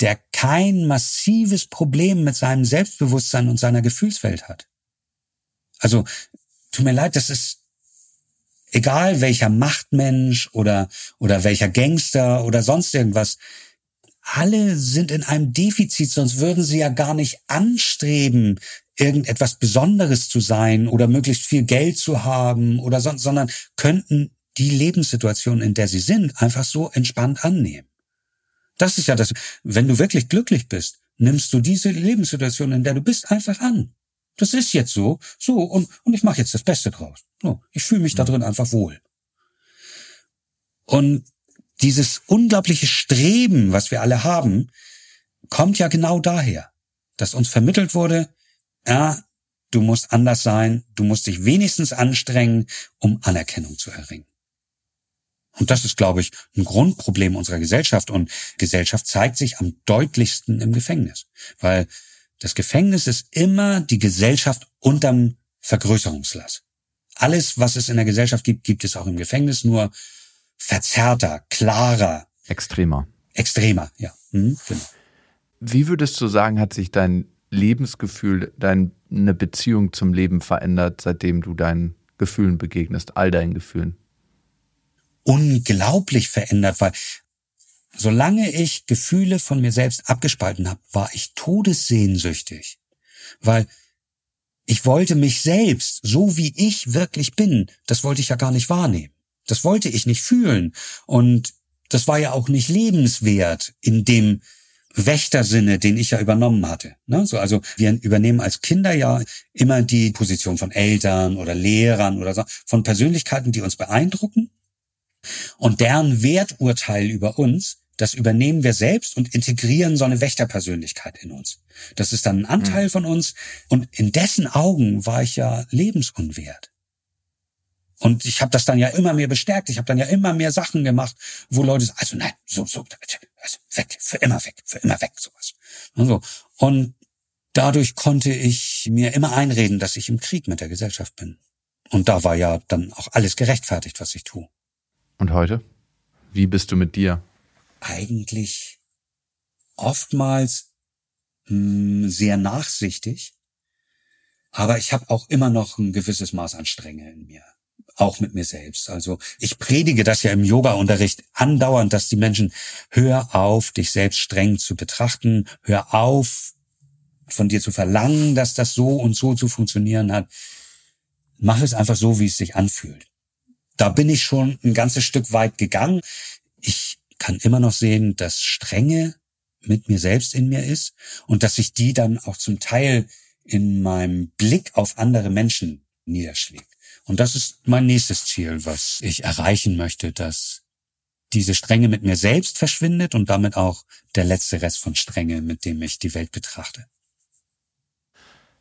der kein massives Problem mit seinem Selbstbewusstsein und seiner Gefühlswelt hat. Also, tut mir leid, das ist egal welcher Machtmensch oder, oder welcher Gangster oder sonst irgendwas, alle sind in einem Defizit, sonst würden sie ja gar nicht anstreben, irgendetwas Besonderes zu sein oder möglichst viel Geld zu haben oder sonst, sondern könnten die Lebenssituation, in der sie sind, einfach so entspannt annehmen. Das ist ja das, wenn du wirklich glücklich bist, nimmst du diese Lebenssituation, in der du bist, einfach an. Das ist jetzt so, so und, und ich mache jetzt das Beste draus. So, ich fühle mich da drin einfach wohl. Und dieses unglaubliche Streben, was wir alle haben, kommt ja genau daher, dass uns vermittelt wurde, ja, du musst anders sein, du musst dich wenigstens anstrengen, um Anerkennung zu erringen. Und das ist, glaube ich, ein Grundproblem unserer Gesellschaft. Und Gesellschaft zeigt sich am deutlichsten im Gefängnis. Weil Das Gefängnis ist immer die Gesellschaft unterm Vergrößerungsglas. Alles, was es in der Gesellschaft gibt, gibt es auch im Gefängnis, nur verzerrter, klarer. Extremer. Extremer, ja. Mhm, genau. Wie würdest du sagen, hat sich dein Lebensgefühl, deine Beziehung zum Leben verändert, seitdem du deinen Gefühlen begegnest, all deinen Gefühlen? Unglaublich verändert, weil solange ich Gefühle von mir selbst abgespalten habe, war ich todessehnsüchtig, weil ich wollte mich selbst, so wie ich wirklich bin, das wollte ich ja gar nicht wahrnehmen. Das wollte ich nicht fühlen. Und das war ja auch nicht lebenswert in dem Wächtersinne, den ich ja übernommen hatte. Ne? So, also wir übernehmen als Kinder ja immer die Position von Eltern oder Lehrern oder so, von Persönlichkeiten, die uns beeindrucken. Und deren Werturteil über uns, das übernehmen wir selbst und integrieren so eine Wächterpersönlichkeit in uns. Das ist dann ein Anteil mhm. von uns und in dessen Augen war ich ja lebensunwert. Und ich habe das dann ja immer mehr bestärkt. Ich habe dann ja immer mehr Sachen gemacht, wo Leute sagen, also nein, so, so, also weg, für immer weg, für immer weg, sowas. Und, so. und dadurch konnte ich mir immer einreden, dass ich im Krieg mit der Gesellschaft bin. Und da war ja dann auch alles gerechtfertigt, was ich tue. Und heute? Wie bist du mit dir? Eigentlich oftmals mh, hm, sehr nachsichtig, aber ich habe auch immer noch ein gewisses Maß an Strenge in mir auch mit mir selbst. Also ich predige das ja im Yoga-Unterricht andauernd, dass die Menschen hör auf, dich selbst streng zu betrachten, hör auf, von dir zu verlangen, dass das so und so zu funktionieren hat. Mach es einfach so, wie es sich anfühlt. Da bin ich schon ein ganzes Stück weit gegangen. Ich kann immer noch sehen, dass Strenge mit mir selbst in mir ist und dass sich die dann auch zum Teil in meinem Blick auf andere Menschen niederschlägt. Und das ist mein nächstes Ziel, was ich erreichen möchte, dass diese Strenge mit mir selbst verschwindet und damit auch der letzte Rest von Strenge, mit dem ich die Welt betrachte.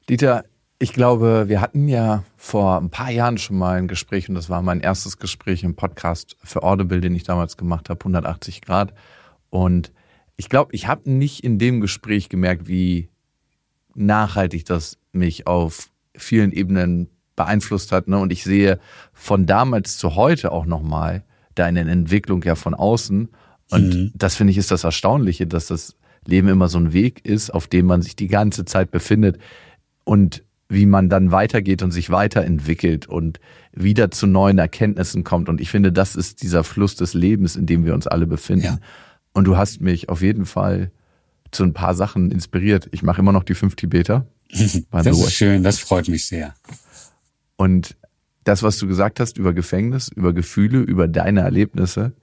Dieter, ich glaube, wir hatten ja vor ein paar Jahren schon mal ein Gespräch und das war mein erstes Gespräch im Podcast für Audible, den ich damals gemacht habe, 180 Grad. Und ich glaube, ich habe nicht in dem Gespräch gemerkt, wie nachhaltig das mich auf vielen Ebenen beeinflusst hat. Ne? Und ich sehe von damals zu heute auch nochmal deine Entwicklung ja von außen. Und mhm. das finde ich ist das Erstaunliche, dass das Leben immer so ein Weg ist, auf dem man sich die ganze Zeit befindet und wie man dann weitergeht und sich weiterentwickelt und wieder zu neuen Erkenntnissen kommt. Und ich finde, das ist dieser Fluss des Lebens, in dem wir uns alle befinden. Ja. Und du hast mich auf jeden Fall zu ein paar Sachen inspiriert. Ich mache immer noch die fünf Tibeter. das ist schön, das freut mich sehr. Und das, was du gesagt hast über Gefängnis, über Gefühle, über deine Erlebnisse,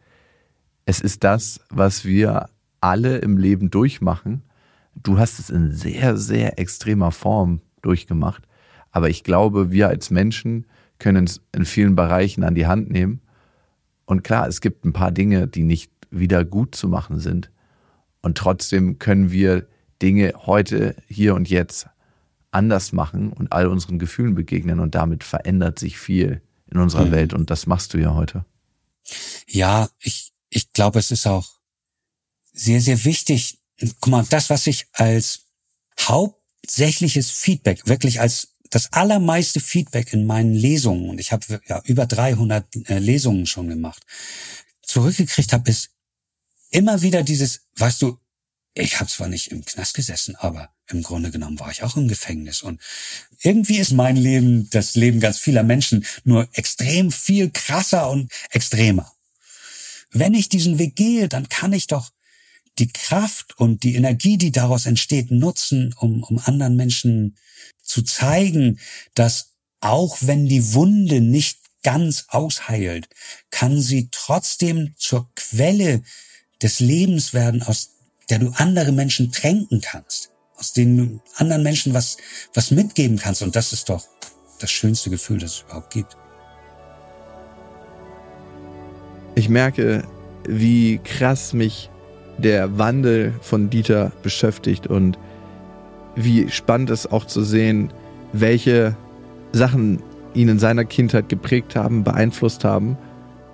es ist das, was wir alle im Leben durchmachen. Du hast es in sehr, sehr extremer Form durchgemacht. Aber ich glaube, wir als Menschen können es in vielen Bereichen an die Hand nehmen. Und klar, es gibt ein paar Dinge, die nicht wieder gut zu machen sind. Und trotzdem können wir Dinge heute, hier und jetzt anders machen und all unseren Gefühlen begegnen und damit verändert sich viel in unserer mhm. Welt und das machst du ja heute. Ja, ich, ich glaube, es ist auch sehr, sehr wichtig. Guck mal, das, was ich als hauptsächliches Feedback, wirklich als das allermeiste Feedback in meinen Lesungen, und ich habe ja über 300 äh, Lesungen schon gemacht, zurückgekriegt habe, ist immer wieder dieses, weißt du, ich habe zwar nicht im Knast gesessen, aber im Grunde genommen war ich auch im Gefängnis. Und irgendwie ist mein Leben, das Leben ganz vieler Menschen, nur extrem viel krasser und extremer. Wenn ich diesen Weg gehe, dann kann ich doch die Kraft und die Energie, die daraus entsteht, nutzen, um, um anderen Menschen zu zeigen, dass auch wenn die Wunde nicht ganz ausheilt, kann sie trotzdem zur Quelle des Lebens werden, aus der du andere Menschen tränken kannst, aus denen du anderen Menschen was, was mitgeben kannst. Und das ist doch das schönste Gefühl, das es überhaupt gibt. Ich merke, wie krass mich der Wandel von Dieter beschäftigt und wie spannend es auch zu sehen, welche Sachen ihn in seiner Kindheit geprägt haben, beeinflusst haben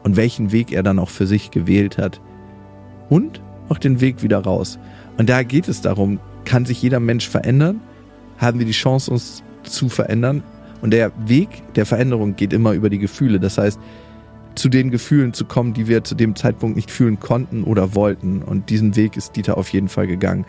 und welchen Weg er dann auch für sich gewählt hat. Und auch den Weg wieder raus. Und da geht es darum, kann sich jeder Mensch verändern? haben wir die Chance, uns zu verändern. Und der Weg der Veränderung geht immer über die Gefühle. Das heißt, zu den Gefühlen zu kommen, die wir zu dem Zeitpunkt nicht fühlen konnten oder wollten. Und diesen Weg ist Dieter auf jeden Fall gegangen.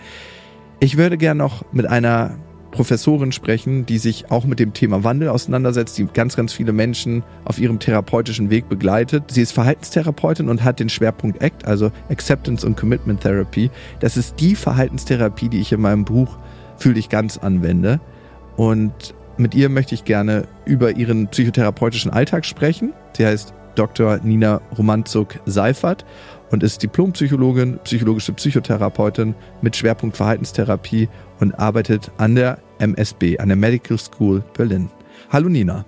Ich würde gerne noch mit einer Professorin sprechen, die sich auch mit dem Thema Wandel auseinandersetzt, die ganz, ganz viele Menschen auf ihrem therapeutischen Weg begleitet. Sie ist Verhaltenstherapeutin und hat den Schwerpunkt ACT, also Acceptance und Commitment Therapy. Das ist die Verhaltenstherapie, die ich in meinem Buch Fühl dich ganz anwende. Und mit ihr möchte ich gerne über ihren psychotherapeutischen Alltag sprechen. Sie heißt Dr. Nina Romanzuk-Seifert und ist Diplompsychologin, psychologische Psychotherapeutin mit Schwerpunkt Verhaltenstherapie und arbeitet an der MSB, an der Medical School Berlin. Hallo Nina.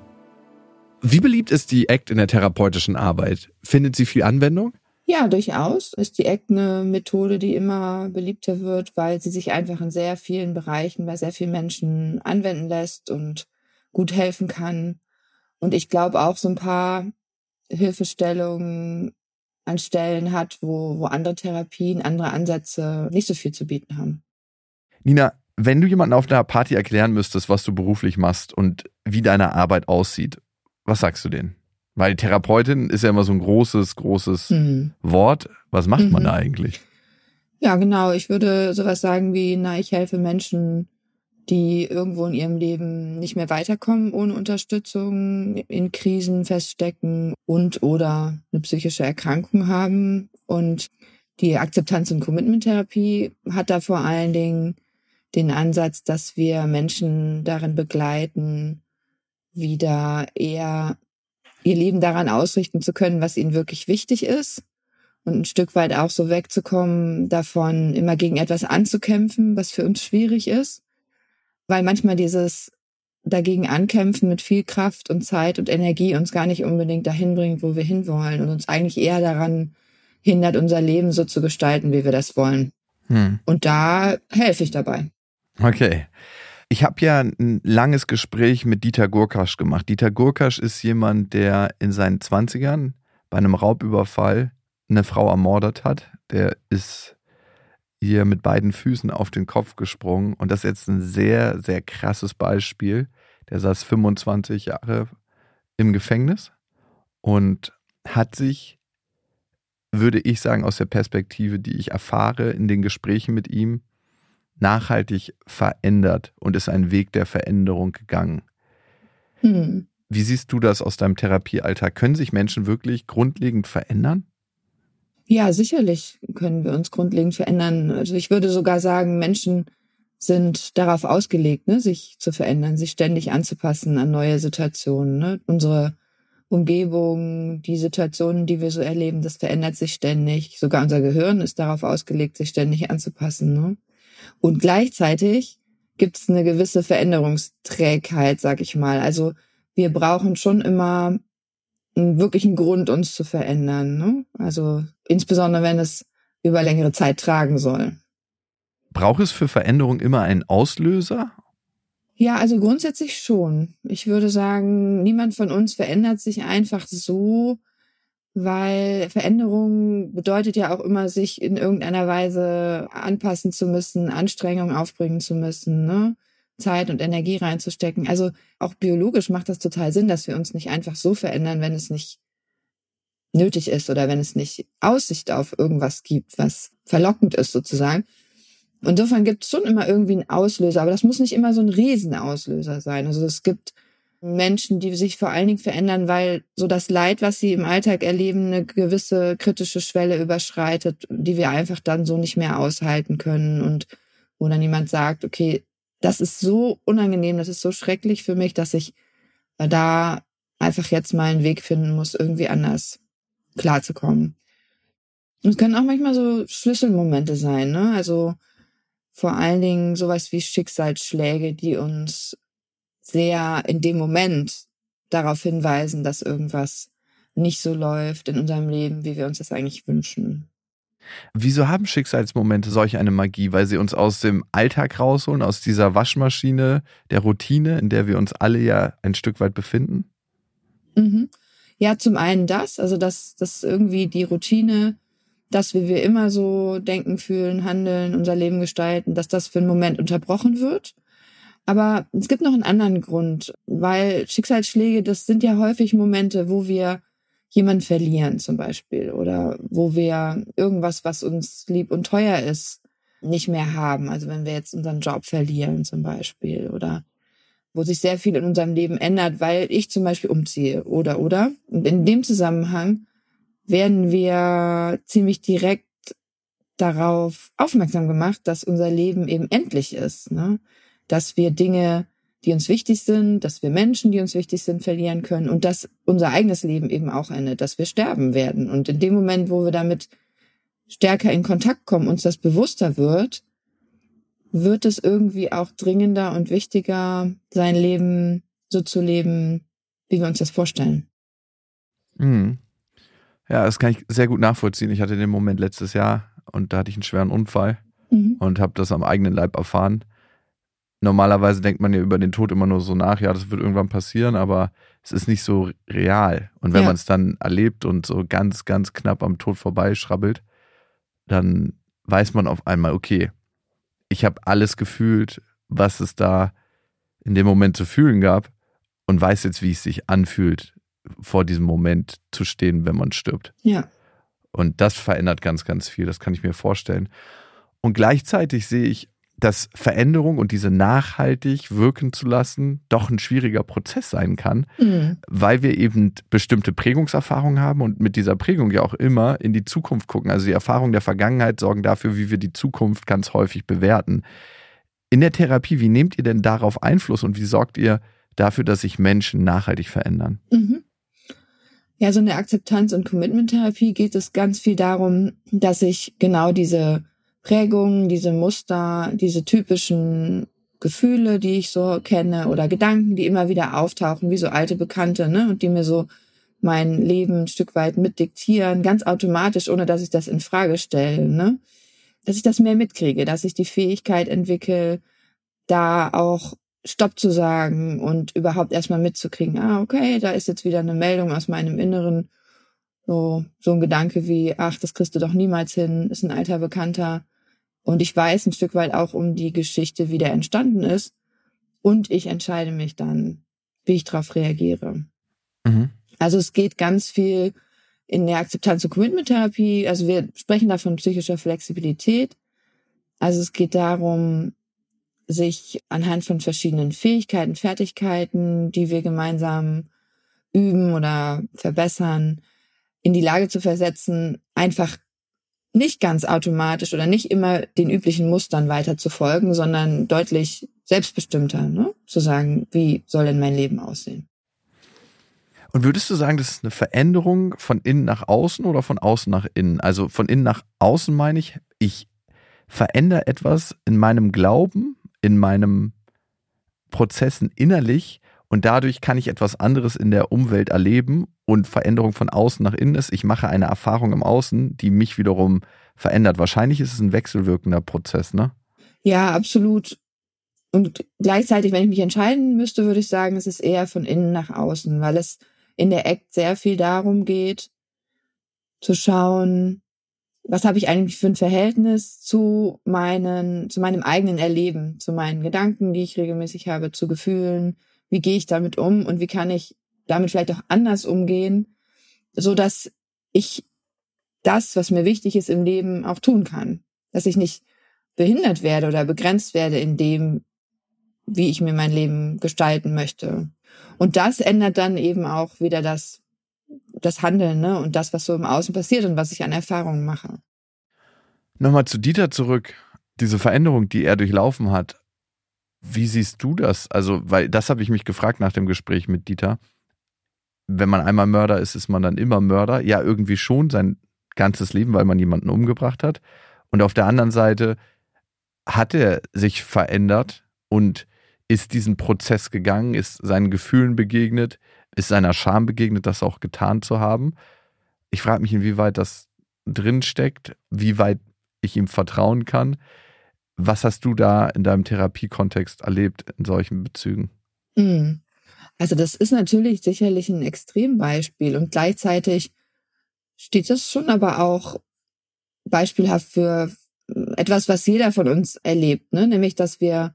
Wie beliebt ist die ACT in der therapeutischen Arbeit? Findet sie viel Anwendung? Ja, durchaus ist die ACT eine Methode, die immer beliebter wird, weil sie sich einfach in sehr vielen Bereichen bei sehr vielen Menschen anwenden lässt und gut helfen kann. Und ich glaube auch so ein paar Hilfestellungen an Stellen hat, wo, wo andere Therapien, andere Ansätze nicht so viel zu bieten haben. Nina, wenn du jemanden auf einer Party erklären müsstest, was du beruflich machst und wie deine Arbeit aussieht, was sagst du denen? Weil Therapeutin ist ja immer so ein großes, großes mhm. Wort. Was macht mhm. man da eigentlich? Ja, genau. Ich würde sowas sagen wie, na, ich helfe Menschen, die irgendwo in ihrem Leben nicht mehr weiterkommen ohne Unterstützung, in Krisen feststecken und oder eine psychische Erkrankung haben. Und die Akzeptanz- und Commitment-Therapie hat da vor allen Dingen den Ansatz, dass wir Menschen darin begleiten, wieder eher ihr Leben daran ausrichten zu können, was ihnen wirklich wichtig ist und ein Stück weit auch so wegzukommen davon, immer gegen etwas anzukämpfen, was für uns schwierig ist, weil manchmal dieses dagegen ankämpfen mit viel Kraft und Zeit und Energie uns gar nicht unbedingt dahin bringt, wo wir hinwollen und uns eigentlich eher daran hindert, unser Leben so zu gestalten, wie wir das wollen. Hm. Und da helfe ich dabei. Okay. Ich habe ja ein langes Gespräch mit Dieter Gurkasch gemacht. Dieter Gurkasch ist jemand, der in seinen Zwanzigern bei einem Raubüberfall eine Frau ermordet hat. Der ist ihr mit beiden Füßen auf den Kopf gesprungen. Und das ist jetzt ein sehr, sehr krasses Beispiel. Der saß 25 Jahre im Gefängnis und hat sich, würde ich sagen, aus der Perspektive, die ich erfahre in den Gesprächen mit ihm, nachhaltig verändert und ist ein Weg der Veränderung gegangen. Hm. Wie siehst du das aus deinem Therapiealltag? Können sich Menschen wirklich grundlegend verändern? Ja, sicherlich können wir uns grundlegend verändern. Also ich würde sogar sagen, Menschen sind darauf ausgelegt, ne, sich zu verändern, sich ständig anzupassen an neue Situationen. Ne? Unsere Umgebung, die Situationen, die wir so erleben, das verändert sich ständig. Sogar unser Gehirn ist darauf ausgelegt, sich ständig anzupassen. Ne? Und gleichzeitig gibt es eine gewisse Veränderungsträgheit, sag ich mal. Also wir brauchen schon immer einen wirklichen Grund, uns zu verändern. Ne? Also insbesondere, wenn es über längere Zeit tragen soll. Braucht es für Veränderung immer einen Auslöser? Ja, also grundsätzlich schon. Ich würde sagen, niemand von uns verändert sich einfach so, weil Veränderung bedeutet ja auch immer, sich in irgendeiner Weise anpassen zu müssen, Anstrengungen aufbringen zu müssen, ne? Zeit und Energie reinzustecken. Also auch biologisch macht das total Sinn, dass wir uns nicht einfach so verändern, wenn es nicht nötig ist oder wenn es nicht Aussicht auf irgendwas gibt, was verlockend ist sozusagen. Insofern gibt es schon immer irgendwie einen Auslöser, aber das muss nicht immer so ein Riesenauslöser sein. Also es gibt Menschen, die sich vor allen Dingen verändern, weil so das Leid, was sie im Alltag erleben, eine gewisse kritische Schwelle überschreitet, die wir einfach dann so nicht mehr aushalten können und wo dann jemand sagt, okay, das ist so unangenehm, das ist so schrecklich für mich, dass ich da einfach jetzt mal einen Weg finden muss, irgendwie anders klarzukommen. Und es können auch manchmal so Schlüsselmomente sein, ne? Also vor allen Dingen sowas wie Schicksalsschläge, die uns sehr in dem Moment darauf hinweisen, dass irgendwas nicht so läuft in unserem Leben, wie wir uns das eigentlich wünschen. Wieso haben Schicksalsmomente solch eine Magie? Weil sie uns aus dem Alltag rausholen, aus dieser Waschmaschine der Routine, in der wir uns alle ja ein Stück weit befinden? Mhm. Ja, zum einen das, also dass, dass irgendwie die Routine, dass wie wir immer so denken, fühlen, handeln, unser Leben gestalten, dass das für einen Moment unterbrochen wird Aber es gibt noch einen anderen Grund, weil Schicksalsschläge, das sind ja häufig Momente, wo wir jemanden verlieren zum Beispiel oder wo wir irgendwas, was uns lieb und teuer ist, nicht mehr haben. Also wenn wir jetzt unseren Job verlieren zum Beispiel oder wo sich sehr viel in unserem Leben ändert, weil ich zum Beispiel umziehe oder oder. Und in dem Zusammenhang werden wir ziemlich direkt darauf aufmerksam gemacht, dass unser Leben eben endlich ist, ne? dass wir Dinge, die uns wichtig sind, dass wir Menschen, die uns wichtig sind, verlieren können und dass unser eigenes Leben eben auch endet, dass wir sterben werden. Und in dem Moment, wo wir damit stärker in Kontakt kommen, uns das bewusster wird, wird es irgendwie auch dringender und wichtiger, sein Leben so zu leben, wie wir uns das vorstellen. Mhm. Ja, das kann ich sehr gut nachvollziehen. Ich hatte den Moment letztes Jahr und da hatte ich einen schweren Unfall mhm. und habe das am eigenen Leib erfahren. Normalerweise denkt man ja über den Tod immer nur so nach, ja, das wird irgendwann passieren, aber es ist nicht so real. Und wenn ja. man es dann erlebt und so ganz, ganz knapp am Tod vorbeischrabbelt, dann weiß man auf einmal, okay, ich habe alles gefühlt, was es da in dem Moment zu fühlen gab und weiß jetzt, wie es sich anfühlt, vor diesem Moment zu stehen, wenn man stirbt. Ja. Und das verändert ganz, ganz viel. Das kann ich mir vorstellen. Und gleichzeitig sehe ich, dass Veränderung und diese nachhaltig wirken zu lassen doch ein schwieriger Prozess sein kann, mhm. weil wir eben bestimmte Prägungserfahrungen haben und mit dieser Prägung ja auch immer in die Zukunft gucken. Also die Erfahrungen der Vergangenheit sorgen dafür, wie wir die Zukunft ganz häufig bewerten. In der Therapie, wie nehmt ihr denn darauf Einfluss und wie sorgt ihr dafür, dass sich Menschen nachhaltig verändern? Mhm. Ja, so in der Akzeptanz- und Commitment-Therapie geht es ganz viel darum, dass ich genau diese Prägungen, diese Muster, diese typischen Gefühle, die ich so kenne oder Gedanken, die immer wieder auftauchen, wie so alte Bekannte, ne, und die mir so mein Leben ein Stück weit mitdiktieren, ganz automatisch, ohne dass ich das in Frage stelle, ne, dass ich das mehr mitkriege, dass ich die Fähigkeit entwickle, da auch Stopp zu sagen und überhaupt erstmal mitzukriegen, ah, okay, da ist jetzt wieder eine Meldung aus meinem Inneren, so, so ein Gedanke wie, ach, das kriegst du doch niemals hin, ist ein alter Bekannter. Und ich weiß ein Stück weit auch um die Geschichte, wie der entstanden ist. Und ich entscheide mich dann, wie ich darauf reagiere. Mhm. Also es geht ganz viel in der Akzeptanz- und Commitment-Therapie. Also wir sprechen da von psychischer Flexibilität. Also es geht darum, sich anhand von verschiedenen Fähigkeiten, Fertigkeiten, die wir gemeinsam üben oder verbessern, in die Lage zu versetzen, einfach nicht ganz automatisch oder nicht immer den üblichen Mustern weiter zu folgen, sondern deutlich selbstbestimmter, ne? zu sagen, wie soll denn mein Leben aussehen. Und würdest du sagen, das ist eine Veränderung von innen nach außen oder von außen nach innen? Also von innen nach außen meine ich, ich verändere etwas in meinem Glauben, in meinem Prozessen innerlich und dadurch kann ich etwas anderes in der Umwelt erleben und Veränderung von außen nach innen ist, ich mache eine Erfahrung im Außen, die mich wiederum verändert. Wahrscheinlich ist es ein wechselwirkender Prozess, ne? Ja, absolut. Und gleichzeitig, wenn ich mich entscheiden müsste, würde ich sagen, es ist eher von innen nach außen, weil es in der Act sehr viel darum geht, zu schauen, was habe ich eigentlich für ein Verhältnis zu meinen, zu meinem eigenen Erleben, zu meinen Gedanken, die ich regelmäßig habe, zu Gefühlen, wie gehe ich damit um und wie kann ich damit vielleicht auch anders umgehen, so dass ich das, was mir wichtig ist im Leben, auch tun kann. Dass ich nicht behindert werde oder begrenzt werde in dem, wie ich mir mein Leben gestalten möchte. Und das ändert dann eben auch wieder das das Handeln ne? und das, was so im Außen passiert und was ich an Erfahrungen mache. Nochmal zu Dieter zurück. Diese Veränderung, die er durchlaufen hat, wie siehst du das? Also, weil das habe ich mich gefragt nach dem Gespräch mit Dieter. Wenn man einmal Mörder ist, ist man dann immer Mörder. Ja, irgendwie schon sein ganzes Leben, weil man jemanden umgebracht hat. Und auf der anderen Seite hat er sich verändert und ist diesen Prozess gegangen, ist seinen Gefühlen begegnet, ist seiner Scham begegnet, das auch getan zu haben. Ich frage mich, inwieweit das drin steckt, wie weit ich ihm vertrauen kann. Was hast du da in deinem Therapiekontext erlebt in solchen Bezügen? Hm. Also das ist natürlich sicherlich ein Extrembeispiel und gleichzeitig steht das schon aber auch beispielhaft für etwas, was jeder von uns erlebt, ne? nämlich dass wir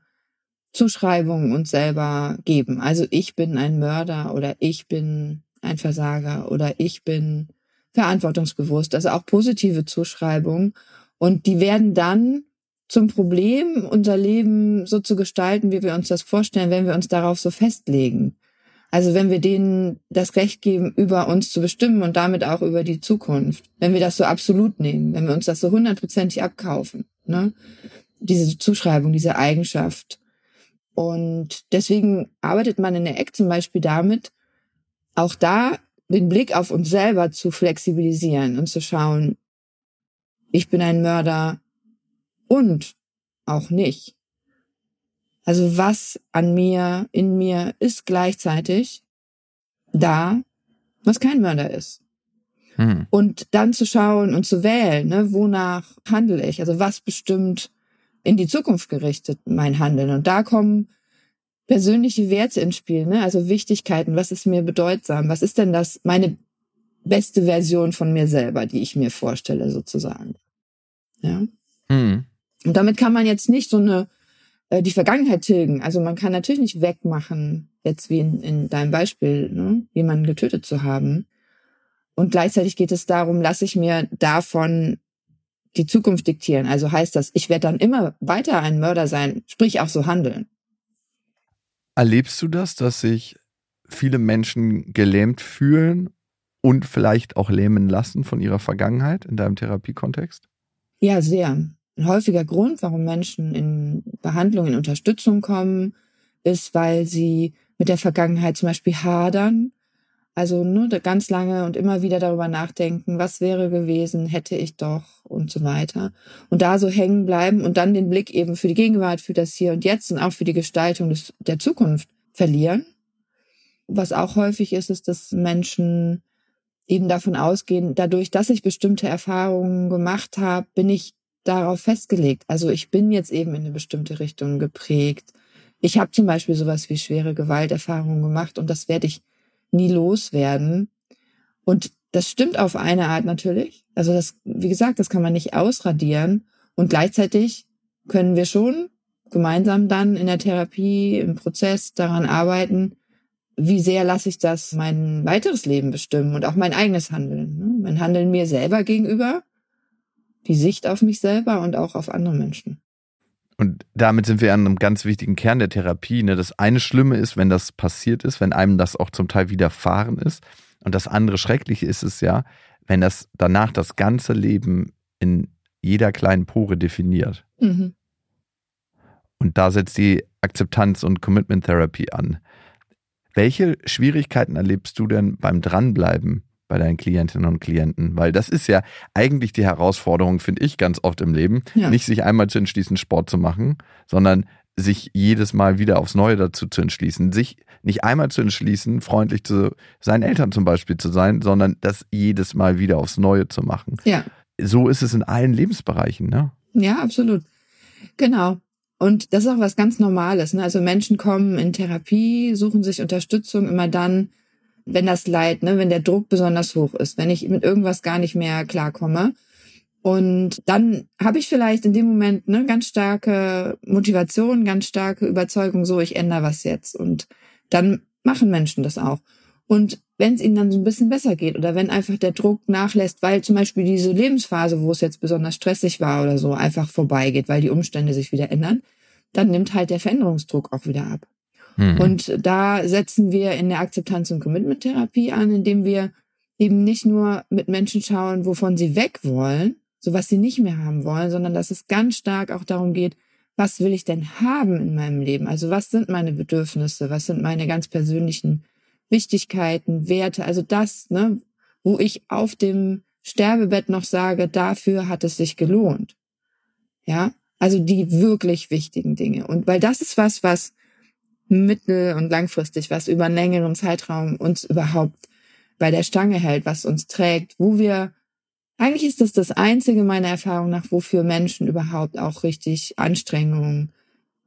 Zuschreibungen uns selber geben. Also ich bin ein Mörder oder ich bin ein Versager oder ich bin verantwortungsbewusst. Also auch positive Zuschreibungen. Und die werden dann zum Problem, unser Leben so zu gestalten, wie wir uns das vorstellen, wenn wir uns darauf so festlegen. Also wenn wir denen das Recht geben, über uns zu bestimmen und damit auch über die Zukunft. Wenn wir das so absolut nehmen, wenn wir uns das so hundertprozentig abkaufen. Ne? Diese Zuschreibung, diese Eigenschaft. Und deswegen arbeitet man in der Eck zum Beispiel damit, auch da den Blick auf uns selber zu flexibilisieren und zu schauen, ich bin ein Mörder und auch nicht. Also was an mir, in mir ist gleichzeitig da, was kein Mörder ist. Hm. Und dann zu schauen und zu wählen, ne, wonach handle ich? Also was bestimmt in die Zukunft gerichtet mein Handeln? Und da kommen persönliche Werte ins Spiel, ne? Also Wichtigkeiten, was ist mir bedeutsam? Was ist denn das, meine beste Version von mir selber, die ich mir vorstelle, sozusagen? Ja. Hm. Und damit kann man jetzt nicht so eine äh, die Vergangenheit tilgen. Also man kann natürlich nicht wegmachen, jetzt wie in, in deinem Beispiel, ne, jemanden getötet zu haben. Und gleichzeitig geht es darum, lasse ich mir davon die Zukunft diktieren. Also heißt das, ich werde dann immer weiter ein Mörder sein, sprich auch so handeln. Erlebst du das, dass sich viele Menschen gelähmt fühlen und vielleicht auch lähmen lassen von ihrer Vergangenheit in deinem Therapiekontext? Ja, sehr. Ein häufiger Grund, warum Menschen in Behandlung, in Unterstützung kommen, ist, weil sie mit der Vergangenheit zum Beispiel hadern. Also nur ganz lange und immer wieder darüber nachdenken, was wäre gewesen, hätte ich doch und so weiter. Und da so hängen bleiben und dann den Blick eben für die Gegenwart, für das Hier und Jetzt und auch für die Gestaltung des, der Zukunft verlieren. Was auch häufig ist, ist, dass Menschen eben davon ausgehen, dadurch, dass ich bestimmte Erfahrungen gemacht habe, bin ich darauf festgelegt. Also ich bin jetzt eben in eine bestimmte Richtung geprägt. Ich habe zum Beispiel sowas wie schwere Gewalterfahrungen gemacht und das werde ich nie loswerden. Und das stimmt auf eine Art natürlich. Also das, wie gesagt, das kann man nicht ausradieren. Und gleichzeitig können wir schon gemeinsam dann in der Therapie, im Prozess daran arbeiten, wie sehr lasse ich das mein weiteres Leben bestimmen und auch mein eigenes Handeln. Ne? Mein Handeln mir selber gegenüber die Sicht auf mich selber und auch auf andere Menschen. Und damit sind wir an einem ganz wichtigen Kern der Therapie. Ne? Das eine Schlimme ist, wenn das passiert ist, wenn einem das auch zum Teil widerfahren ist. Und das andere Schreckliche ist es ja, wenn das danach das ganze Leben in jeder kleinen Pore definiert. Mhm. Und da setzt die Akzeptanz- und Commitment-Therapie an. Welche Schwierigkeiten erlebst du denn beim Dranbleiben bei deinen Klientinnen und Klienten? Weil das ist ja eigentlich die Herausforderung, finde ich, ganz oft im Leben. Ja. Nicht sich einmal zu entschließen, Sport zu machen, sondern sich jedes Mal wieder aufs Neue dazu zu entschließen. Sich nicht einmal zu entschließen, freundlich zu seinen Eltern zum Beispiel zu sein, sondern das jedes Mal wieder aufs Neue zu machen. Ja. So ist es in allen Lebensbereichen, ne? Ja, absolut. Genau. Und das ist auch was ganz Normales. Ne? Also Menschen kommen in Therapie, suchen sich Unterstützung immer dann, wenn das Leid, ne, wenn der Druck besonders hoch ist, wenn ich mit irgendwas gar nicht mehr klarkomme. Und dann habe ich vielleicht in dem Moment ne, ganz starke Motivation, ganz starke Überzeugung, so ich ändere was jetzt. Und dann machen Menschen das auch. Und wenn es ihnen dann so ein bisschen besser geht oder wenn einfach der Druck nachlässt, weil zum Beispiel diese Lebensphase, wo es jetzt besonders stressig war oder so, einfach vorbeigeht, weil die Umstände sich wieder ändern, dann nimmt halt der Veränderungsdruck auch wieder ab. Mhm. Und da setzen wir in der Akzeptanz- und Commitment-Therapie an, indem wir eben nicht nur mit Menschen schauen, wovon sie weg wollen, so was sie nicht mehr haben wollen, sondern dass es ganz stark auch darum geht, was will ich denn haben in meinem Leben? Also was sind meine Bedürfnisse? Was sind meine ganz persönlichen Wichtigkeiten, Werte? Also das, ne, wo ich auf dem Sterbebett noch sage, dafür hat es sich gelohnt. Ja, also die wirklich wichtigen Dinge. Und weil das ist was, was mittel- und langfristig, was über einen längeren Zeitraum uns überhaupt bei der Stange hält, was uns trägt, wo wir, eigentlich ist das das einzige meiner Erfahrung nach, wofür Menschen überhaupt auch richtig Anstrengungen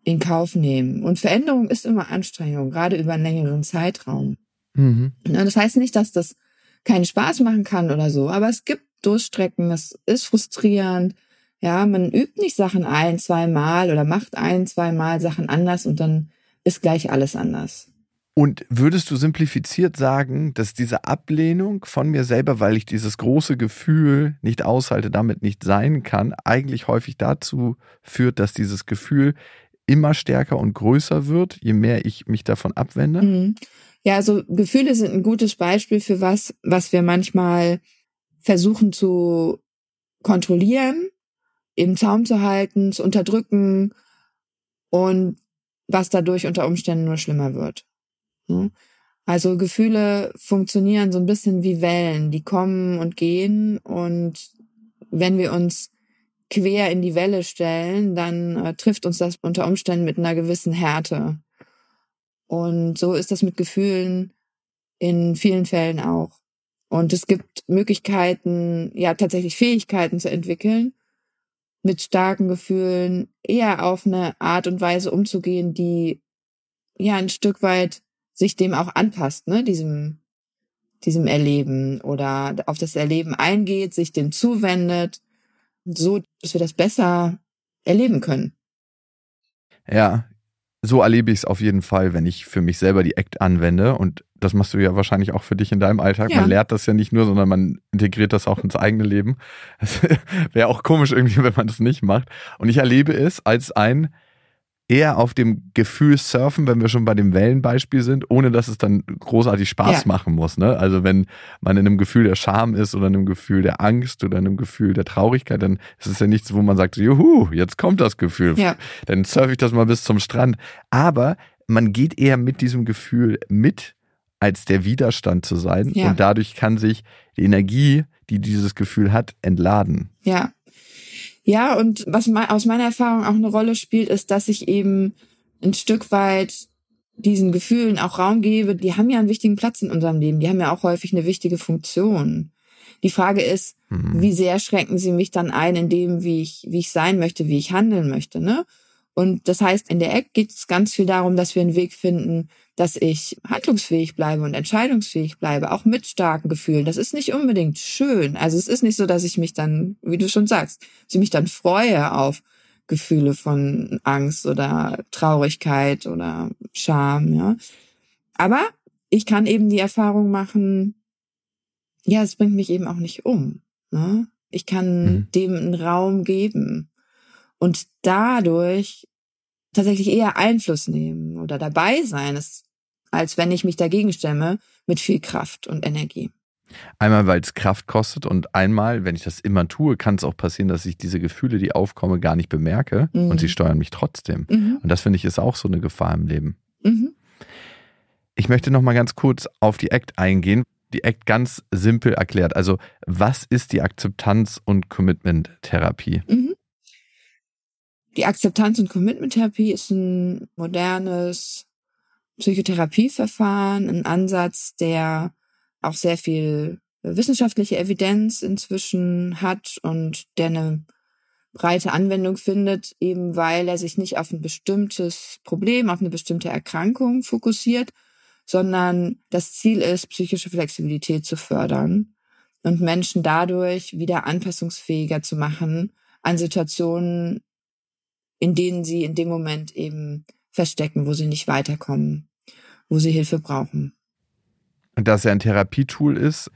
in Kauf nehmen. Und Veränderung ist immer Anstrengung, gerade über einen längeren Zeitraum. Mhm. Das heißt nicht, dass das keinen Spaß machen kann oder so, aber es gibt Durchstrecken, das ist frustrierend, Ja, man übt nicht Sachen ein, zweimal oder macht ein, zweimal Sachen anders und dann ist gleich alles anders. Und würdest du simplifiziert sagen, dass diese Ablehnung von mir selber, weil ich dieses große Gefühl nicht aushalte, damit nicht sein kann, eigentlich häufig dazu führt, dass dieses Gefühl immer stärker und größer wird, je mehr ich mich davon abwende? Mhm. Ja, also Gefühle sind ein gutes Beispiel für was, was wir manchmal versuchen zu kontrollieren, im Zaum zu halten, zu unterdrücken und was dadurch unter Umständen nur schlimmer wird. Also Gefühle funktionieren so ein bisschen wie Wellen, die kommen und gehen und wenn wir uns quer in die Welle stellen, dann äh, trifft uns das unter Umständen mit einer gewissen Härte. Und so ist das mit Gefühlen in vielen Fällen auch. Und es gibt Möglichkeiten, ja tatsächlich Fähigkeiten zu entwickeln, mit starken Gefühlen eher auf eine Art und Weise umzugehen, die ja ein Stück weit sich dem auch anpasst, ne, diesem, diesem Erleben oder auf das Erleben eingeht, sich dem zuwendet, so, dass wir das besser erleben können. Ja, so erlebe ich es auf jeden Fall, wenn ich für mich selber die Act anwende. Und das machst du ja wahrscheinlich auch für dich in deinem Alltag. Ja. Man lernt das ja nicht nur, sondern man integriert das auch ins eigene Leben. Wäre auch komisch irgendwie, wenn man das nicht macht. Und ich erlebe es als ein eher auf dem Gefühl surfen, wenn wir schon bei dem Wellenbeispiel sind, ohne dass es dann großartig Spaß ja. machen muss. Ne? Also wenn man in einem Gefühl der Scham ist oder in einem Gefühl der Angst oder in einem Gefühl der Traurigkeit, dann ist es ja nichts, wo man sagt, juhu, jetzt kommt das Gefühl. Ja. Dann surfe ich das mal bis zum Strand. Aber man geht eher mit diesem Gefühl mit, als der Widerstand zu sein. Ja. Und dadurch kann sich die Energie, die dieses Gefühl hat, entladen. Ja, ja, und was aus meiner Erfahrung auch eine Rolle spielt, ist, dass ich eben ein Stück weit diesen Gefühlen auch Raum gebe. Die haben ja einen wichtigen Platz in unserem Leben. Die haben ja auch häufig eine wichtige Funktion. Die Frage ist, mhm. wie sehr schränken sie mich dann ein in dem, wie ich, wie ich sein möchte, wie ich handeln möchte, ne? Und das heißt, in der Eck geht es ganz viel darum, dass wir einen Weg finden, dass ich handlungsfähig bleibe und entscheidungsfähig bleibe, auch mit starken Gefühlen. Das ist nicht unbedingt schön. Also es ist nicht so, dass ich mich dann, wie du schon sagst, dass ich mich dann freue auf Gefühle von Angst oder Traurigkeit oder Scham, ja. Aber ich kann eben die Erfahrung machen, ja, es bringt mich eben auch nicht um. Ne? Ich kann mhm. dem einen Raum geben und dadurch tatsächlich eher Einfluss nehmen oder dabei sein, als wenn ich mich dagegen stemme mit viel Kraft und Energie. Einmal, weil es Kraft kostet und einmal, wenn ich das immer tue, kann es auch passieren, dass ich diese Gefühle, die aufkommen, gar nicht bemerke mhm. und sie steuern mich trotzdem. Mhm. Und das finde ich ist auch so eine Gefahr im Leben. Mhm. Ich möchte noch mal ganz kurz auf die Act eingehen. Die Act ganz simpel erklärt. Also, was ist die Akzeptanz- und Commitment-Therapie? Mhm. Die Akzeptanz- und Commitment-Therapie ist ein modernes Psychotherapieverfahren, ein Ansatz, der auch sehr viel wissenschaftliche Evidenz inzwischen hat und der eine breite Anwendung findet, eben weil er sich nicht auf ein bestimmtes Problem, auf eine bestimmte Erkrankung fokussiert, sondern das Ziel ist, psychische Flexibilität zu fördern und Menschen dadurch wieder anpassungsfähiger zu machen an Situationen, in denen sie in dem Moment eben verstecken, wo sie nicht weiterkommen, wo sie Hilfe brauchen. Und dass er ein Therapietool ist,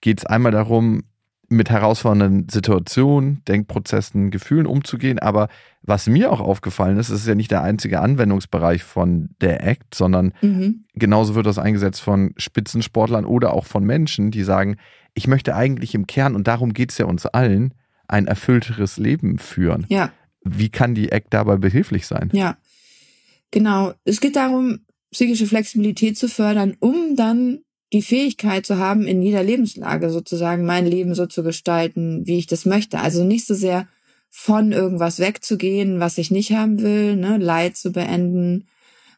geht es einmal darum, mit herausfordernden Situationen, Denkprozessen, Gefühlen umzugehen. Aber was mir auch aufgefallen ist, ist ja nicht der einzige Anwendungsbereich von der ACT, sondern mhm. genauso wird das eingesetzt von Spitzensportlern oder auch von Menschen, die sagen, ich möchte eigentlich im Kern, und darum geht es ja uns allen, ein erfüllteres Leben führen. Ja. Wie kann die Eck dabei behilflich sein? Ja, genau. Es geht darum, psychische Flexibilität zu fördern, um dann die Fähigkeit zu haben, in jeder Lebenslage sozusagen mein Leben so zu gestalten, wie ich das möchte. Also nicht so sehr von irgendwas wegzugehen, was ich nicht haben will, ne, Leid zu beenden,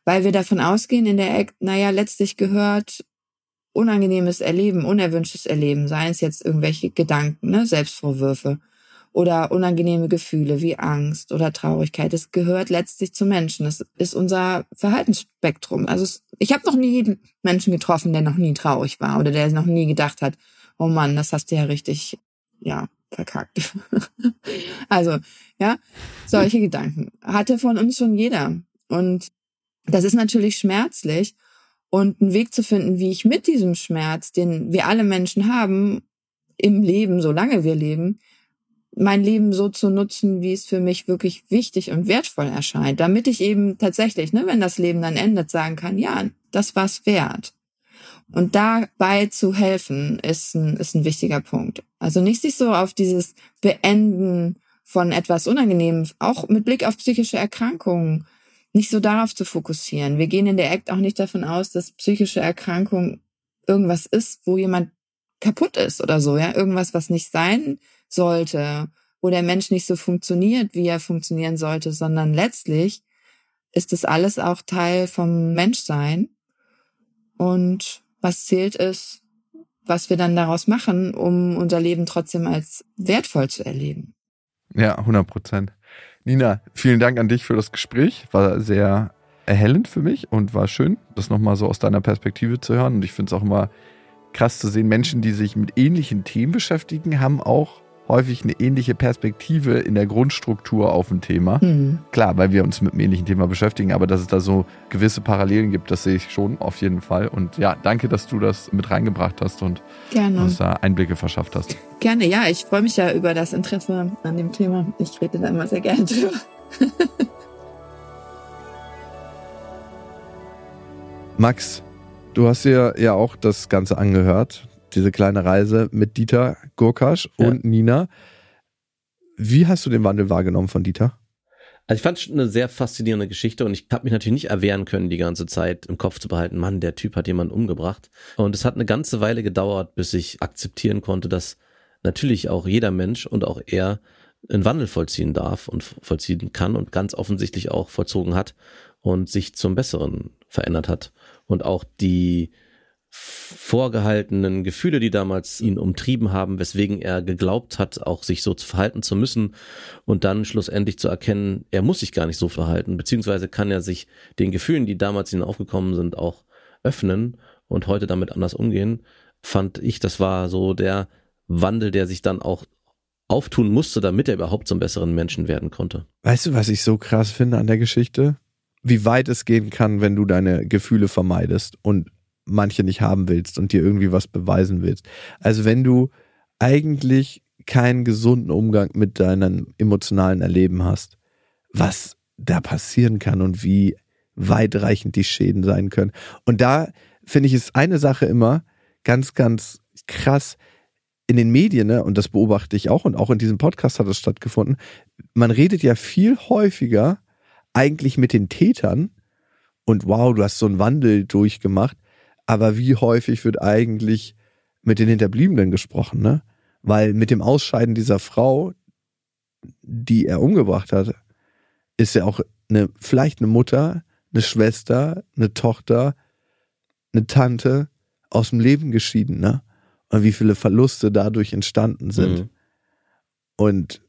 weil wir davon ausgehen in der Eck, naja, letztlich gehört unangenehmes Erleben, unerwünschtes Erleben, seien es jetzt irgendwelche Gedanken, ne, Selbstvorwürfe oder unangenehme Gefühle wie Angst oder Traurigkeit. Es gehört letztlich zu Menschen. Es ist unser Verhaltensspektrum. Also ich habe noch nie jeden Menschen getroffen, der noch nie traurig war oder der noch nie gedacht hat, oh Mann, das hast du ja richtig, ja, verkackt. also, ja, solche Gedanken hatte von uns schon jeder. Und das ist natürlich schmerzlich. Und einen Weg zu finden, wie ich mit diesem Schmerz, den wir alle Menschen haben, im Leben, solange wir leben, mein Leben so zu nutzen, wie es für mich wirklich wichtig und wertvoll erscheint, damit ich eben tatsächlich, ne, wenn das Leben dann endet, sagen kann, ja, das war's wert. Und dabei zu helfen, ist ein, ist ein wichtiger Punkt. Also nicht sich so auf dieses Beenden von etwas Unangenehmem, auch mit Blick auf psychische Erkrankungen, nicht so darauf zu fokussieren. Wir gehen in der Act auch nicht davon aus, dass psychische Erkrankung irgendwas ist, wo jemand kaputt ist oder so, ja, irgendwas, was nicht sein sollte, wo der Mensch nicht so funktioniert, wie er funktionieren sollte, sondern letztlich ist das alles auch Teil vom Menschsein. Und was zählt ist, was wir dann daraus machen, um unser Leben trotzdem als wertvoll zu erleben. Ja, 100 Prozent. Nina, vielen Dank an dich für das Gespräch. War sehr erhellend für mich und war schön, das nochmal so aus deiner Perspektive zu hören. Und ich finde es auch immer krass zu sehen, Menschen, die sich mit ähnlichen Themen beschäftigen, haben auch häufig eine ähnliche Perspektive in der Grundstruktur auf ein Thema. Mhm. Klar, weil wir uns mit einem ähnlichen Thema beschäftigen, aber dass es da so gewisse Parallelen gibt, das sehe ich schon auf jeden Fall. Und ja, danke, dass du das mit reingebracht hast und Gerne. uns da Einblicke verschafft hast. Gerne, ja, ich freue mich ja über das Interesse an dem Thema. Ich rede da immer sehr gerne drüber. Max, du hast dir ja auch das Ganze angehört diese kleine Reise mit Dieter Gurkasch ja. und Nina. Wie hast du den Wandel wahrgenommen von Dieter? Also ich fand es eine sehr faszinierende Geschichte und ich habe mich natürlich nicht erwehren können, die ganze Zeit im Kopf zu behalten, Mann, der Typ hat jemanden umgebracht. Und es hat eine ganze Weile gedauert, bis ich akzeptieren konnte, dass natürlich auch jeder Mensch und auch er einen Wandel vollziehen darf und vollziehen kann und ganz offensichtlich auch vollzogen hat und sich zum Besseren verändert hat. Und auch die vorgehaltenen Gefühle, die damals ihn umtrieben haben, weswegen er geglaubt hat, auch sich so zu verhalten zu müssen und dann schlussendlich zu erkennen, er muss sich gar nicht so verhalten, beziehungsweise kann er sich den Gefühlen, die damals ihn aufgekommen sind, auch öffnen und heute damit anders umgehen, fand ich, das war so der Wandel, der sich dann auch auftun musste, damit er überhaupt zum besseren Menschen werden konnte. Weißt du, was ich so krass finde an der Geschichte? Wie weit es gehen kann, wenn du deine Gefühle vermeidest und manche nicht haben willst und dir irgendwie was beweisen willst. Also wenn du eigentlich keinen gesunden Umgang mit deinem emotionalen Erleben hast, was da passieren kann und wie weitreichend die Schäden sein können. Und da finde ich es eine Sache immer ganz, ganz krass in den Medien, ne, und das beobachte ich auch und auch in diesem Podcast hat es stattgefunden. Man redet ja viel häufiger eigentlich mit den Tätern und wow, du hast so einen Wandel durchgemacht, aber wie häufig wird eigentlich mit den Hinterbliebenen gesprochen, ne? Weil mit dem Ausscheiden dieser Frau, die er umgebracht hat, ist ja auch eine, vielleicht eine Mutter, eine Schwester, eine Tochter, eine Tante aus dem Leben geschieden, ne? Und wie viele Verluste dadurch entstanden sind. Mhm. Und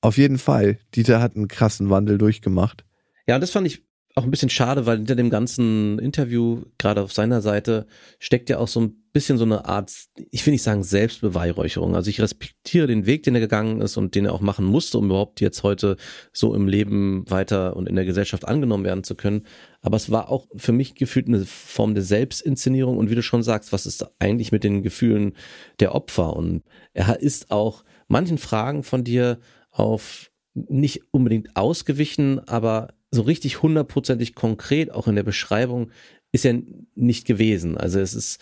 auf jeden Fall, Dieter hat einen krassen Wandel durchgemacht. Ja, und das fand ich auch ein bisschen schade, weil hinter dem ganzen Interview, gerade auf seiner Seite, steckt ja auch so ein bisschen so eine Art, ich will nicht sagen Selbstbeweihräucherung. Also ich respektiere den Weg, den er gegangen ist und den er auch machen musste, um überhaupt jetzt heute so im Leben weiter und in der Gesellschaft angenommen werden zu können. Aber es war auch für mich gefühlt eine Form der Selbstinszenierung und wie du schon sagst, was ist eigentlich mit den Gefühlen der Opfer? Und er ist auch manchen Fragen von dir auf nicht unbedingt ausgewichen, aber so richtig hundertprozentig konkret, auch in der Beschreibung, ist ja nicht gewesen. Also es ist,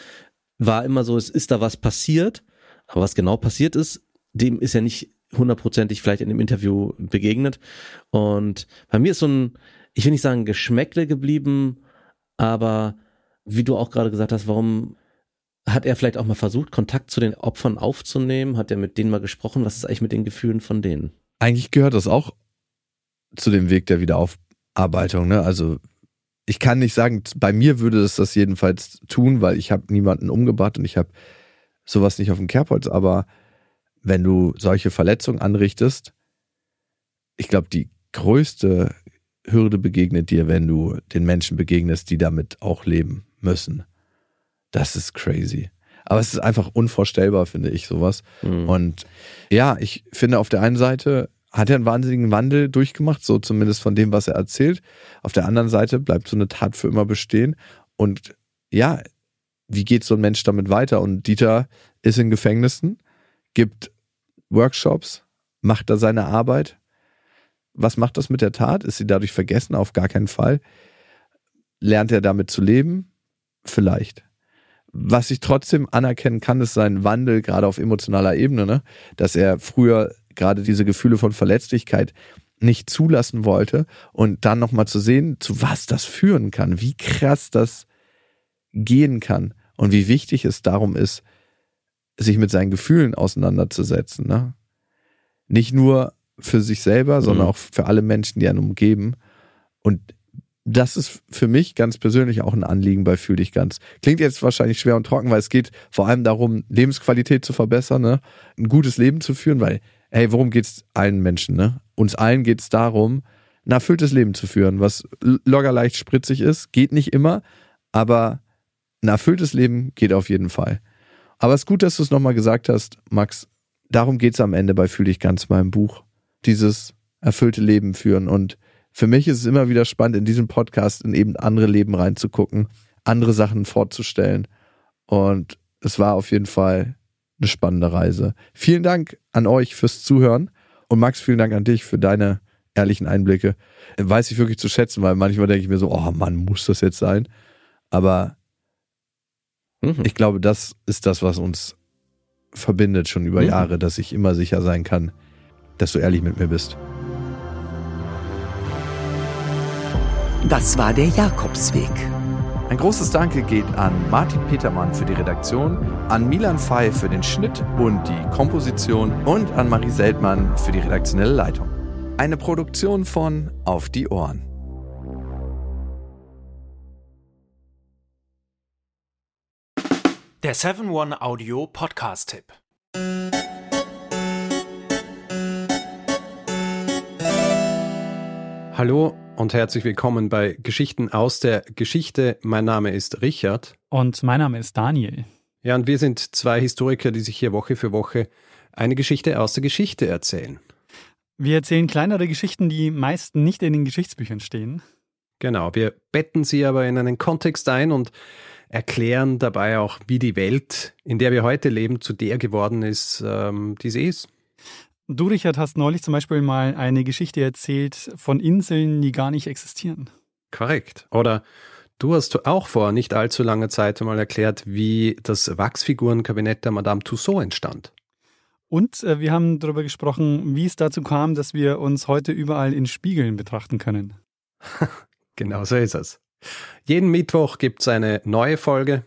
war immer so, es ist da was passiert, aber was genau passiert ist, dem ist ja nicht hundertprozentig vielleicht in dem Interview begegnet. Und bei mir ist so ein, ich will nicht sagen Geschmäckle geblieben, aber wie du auch gerade gesagt hast, warum hat er vielleicht auch mal versucht, Kontakt zu den Opfern aufzunehmen? Hat er mit denen mal gesprochen? Was ist eigentlich mit den Gefühlen von denen? Eigentlich gehört das auch zu dem Weg der Wiederaufbau Arbeitung, ne? Also ich kann nicht sagen, bei mir würde es das jedenfalls tun, weil ich habe niemanden umgebracht und ich habe sowas nicht auf dem Kerbholz, aber wenn du solche Verletzungen anrichtest, ich glaube, die größte Hürde begegnet dir, wenn du den Menschen begegnest, die damit auch leben müssen. Das ist crazy. Aber es ist einfach unvorstellbar, finde ich, sowas. Mhm. Und ja, ich finde auf der einen Seite hat er einen wahnsinnigen Wandel durchgemacht, so zumindest von dem, was er erzählt. Auf der anderen Seite bleibt so eine Tat für immer bestehen. Und ja, wie geht so ein Mensch damit weiter? Und Dieter ist in Gefängnissen, gibt Workshops, macht da seine Arbeit. Was macht das mit der Tat? Ist sie dadurch vergessen? Auf gar keinen Fall. Lernt er damit zu leben? Vielleicht. Was ich trotzdem anerkennen kann, ist sein Wandel, gerade auf emotionaler Ebene, ne? dass er früher gerade diese Gefühle von Verletzlichkeit nicht zulassen wollte und dann nochmal zu sehen, zu was das führen kann, wie krass das gehen kann und wie wichtig es darum ist, sich mit seinen Gefühlen auseinanderzusetzen. Ne? Nicht nur für sich selber, sondern Mhm. auch für alle Menschen, die einen umgeben. Und das ist für mich ganz persönlich auch ein Anliegen bei Fühl dich ganz. Klingt jetzt wahrscheinlich schwer und trocken, weil es geht vor allem darum, Lebensqualität zu verbessern, ne? ein gutes Leben zu führen, weil, hey, worum geht's allen Menschen? Ne? Uns allen geht's darum, ein erfülltes Leben zu führen, was locker leicht spritzig ist, geht nicht immer, aber ein erfülltes Leben geht auf jeden Fall. Aber es ist gut, dass du es nochmal gesagt hast, Max. Darum geht's am Ende bei Fühl dich ganz meinem Buch. Dieses erfüllte Leben führen. Und für mich ist es immer wieder spannend, in diesem Podcast in eben andere Leben reinzugucken, andere Sachen vorzustellen. Und es war auf jeden Fall eine spannende Reise. Vielen Dank an euch fürs Zuhören. Und Max, vielen Dank an dich für deine ehrlichen Einblicke. Weiß ich wirklich zu schätzen, weil manchmal denke ich mir so, oh Mann, muss das jetzt sein? Aber Mhm. ich glaube, das ist das, was uns verbindet schon über Mhm. Jahre, dass ich immer sicher sein kann, dass du ehrlich mit mir bist. Das war der Jakobsweg. Ein großes Danke geht an Martin Petermann für die Redaktion, an Milan Fey für den Schnitt und die Komposition und an Marie Seltmann für die redaktionelle Leitung. Eine Produktion von Auf die Ohren. Der 7-One Audio Podcast-Tipp. Hallo und herzlich willkommen bei Geschichten aus der Geschichte. Mein Name ist Richard. Und mein Name ist Daniel. Ja, und wir sind zwei Historiker, die sich hier Woche für Woche eine Geschichte aus der Geschichte erzählen. Wir erzählen kleinere Geschichten, die meist nicht in den Geschichtsbüchern stehen. Genau, wir betten sie aber in einen Kontext ein und erklären dabei auch, wie die Welt, in der wir heute leben, zu der geworden ist, ähm, die sie ist. Du, Richard, hast neulich zum Beispiel mal eine Geschichte erzählt von Inseln, die gar nicht existieren. Korrekt. Oder du hast auch vor nicht allzu langer Zeit mal erklärt, wie das Wachsfigurenkabinett der Madame Tussaud entstand. Und äh, wir haben darüber gesprochen, wie es dazu kam, dass wir uns heute überall in Spiegeln betrachten können. Genau so ist es. Jeden Mittwoch gibt es eine neue Folge.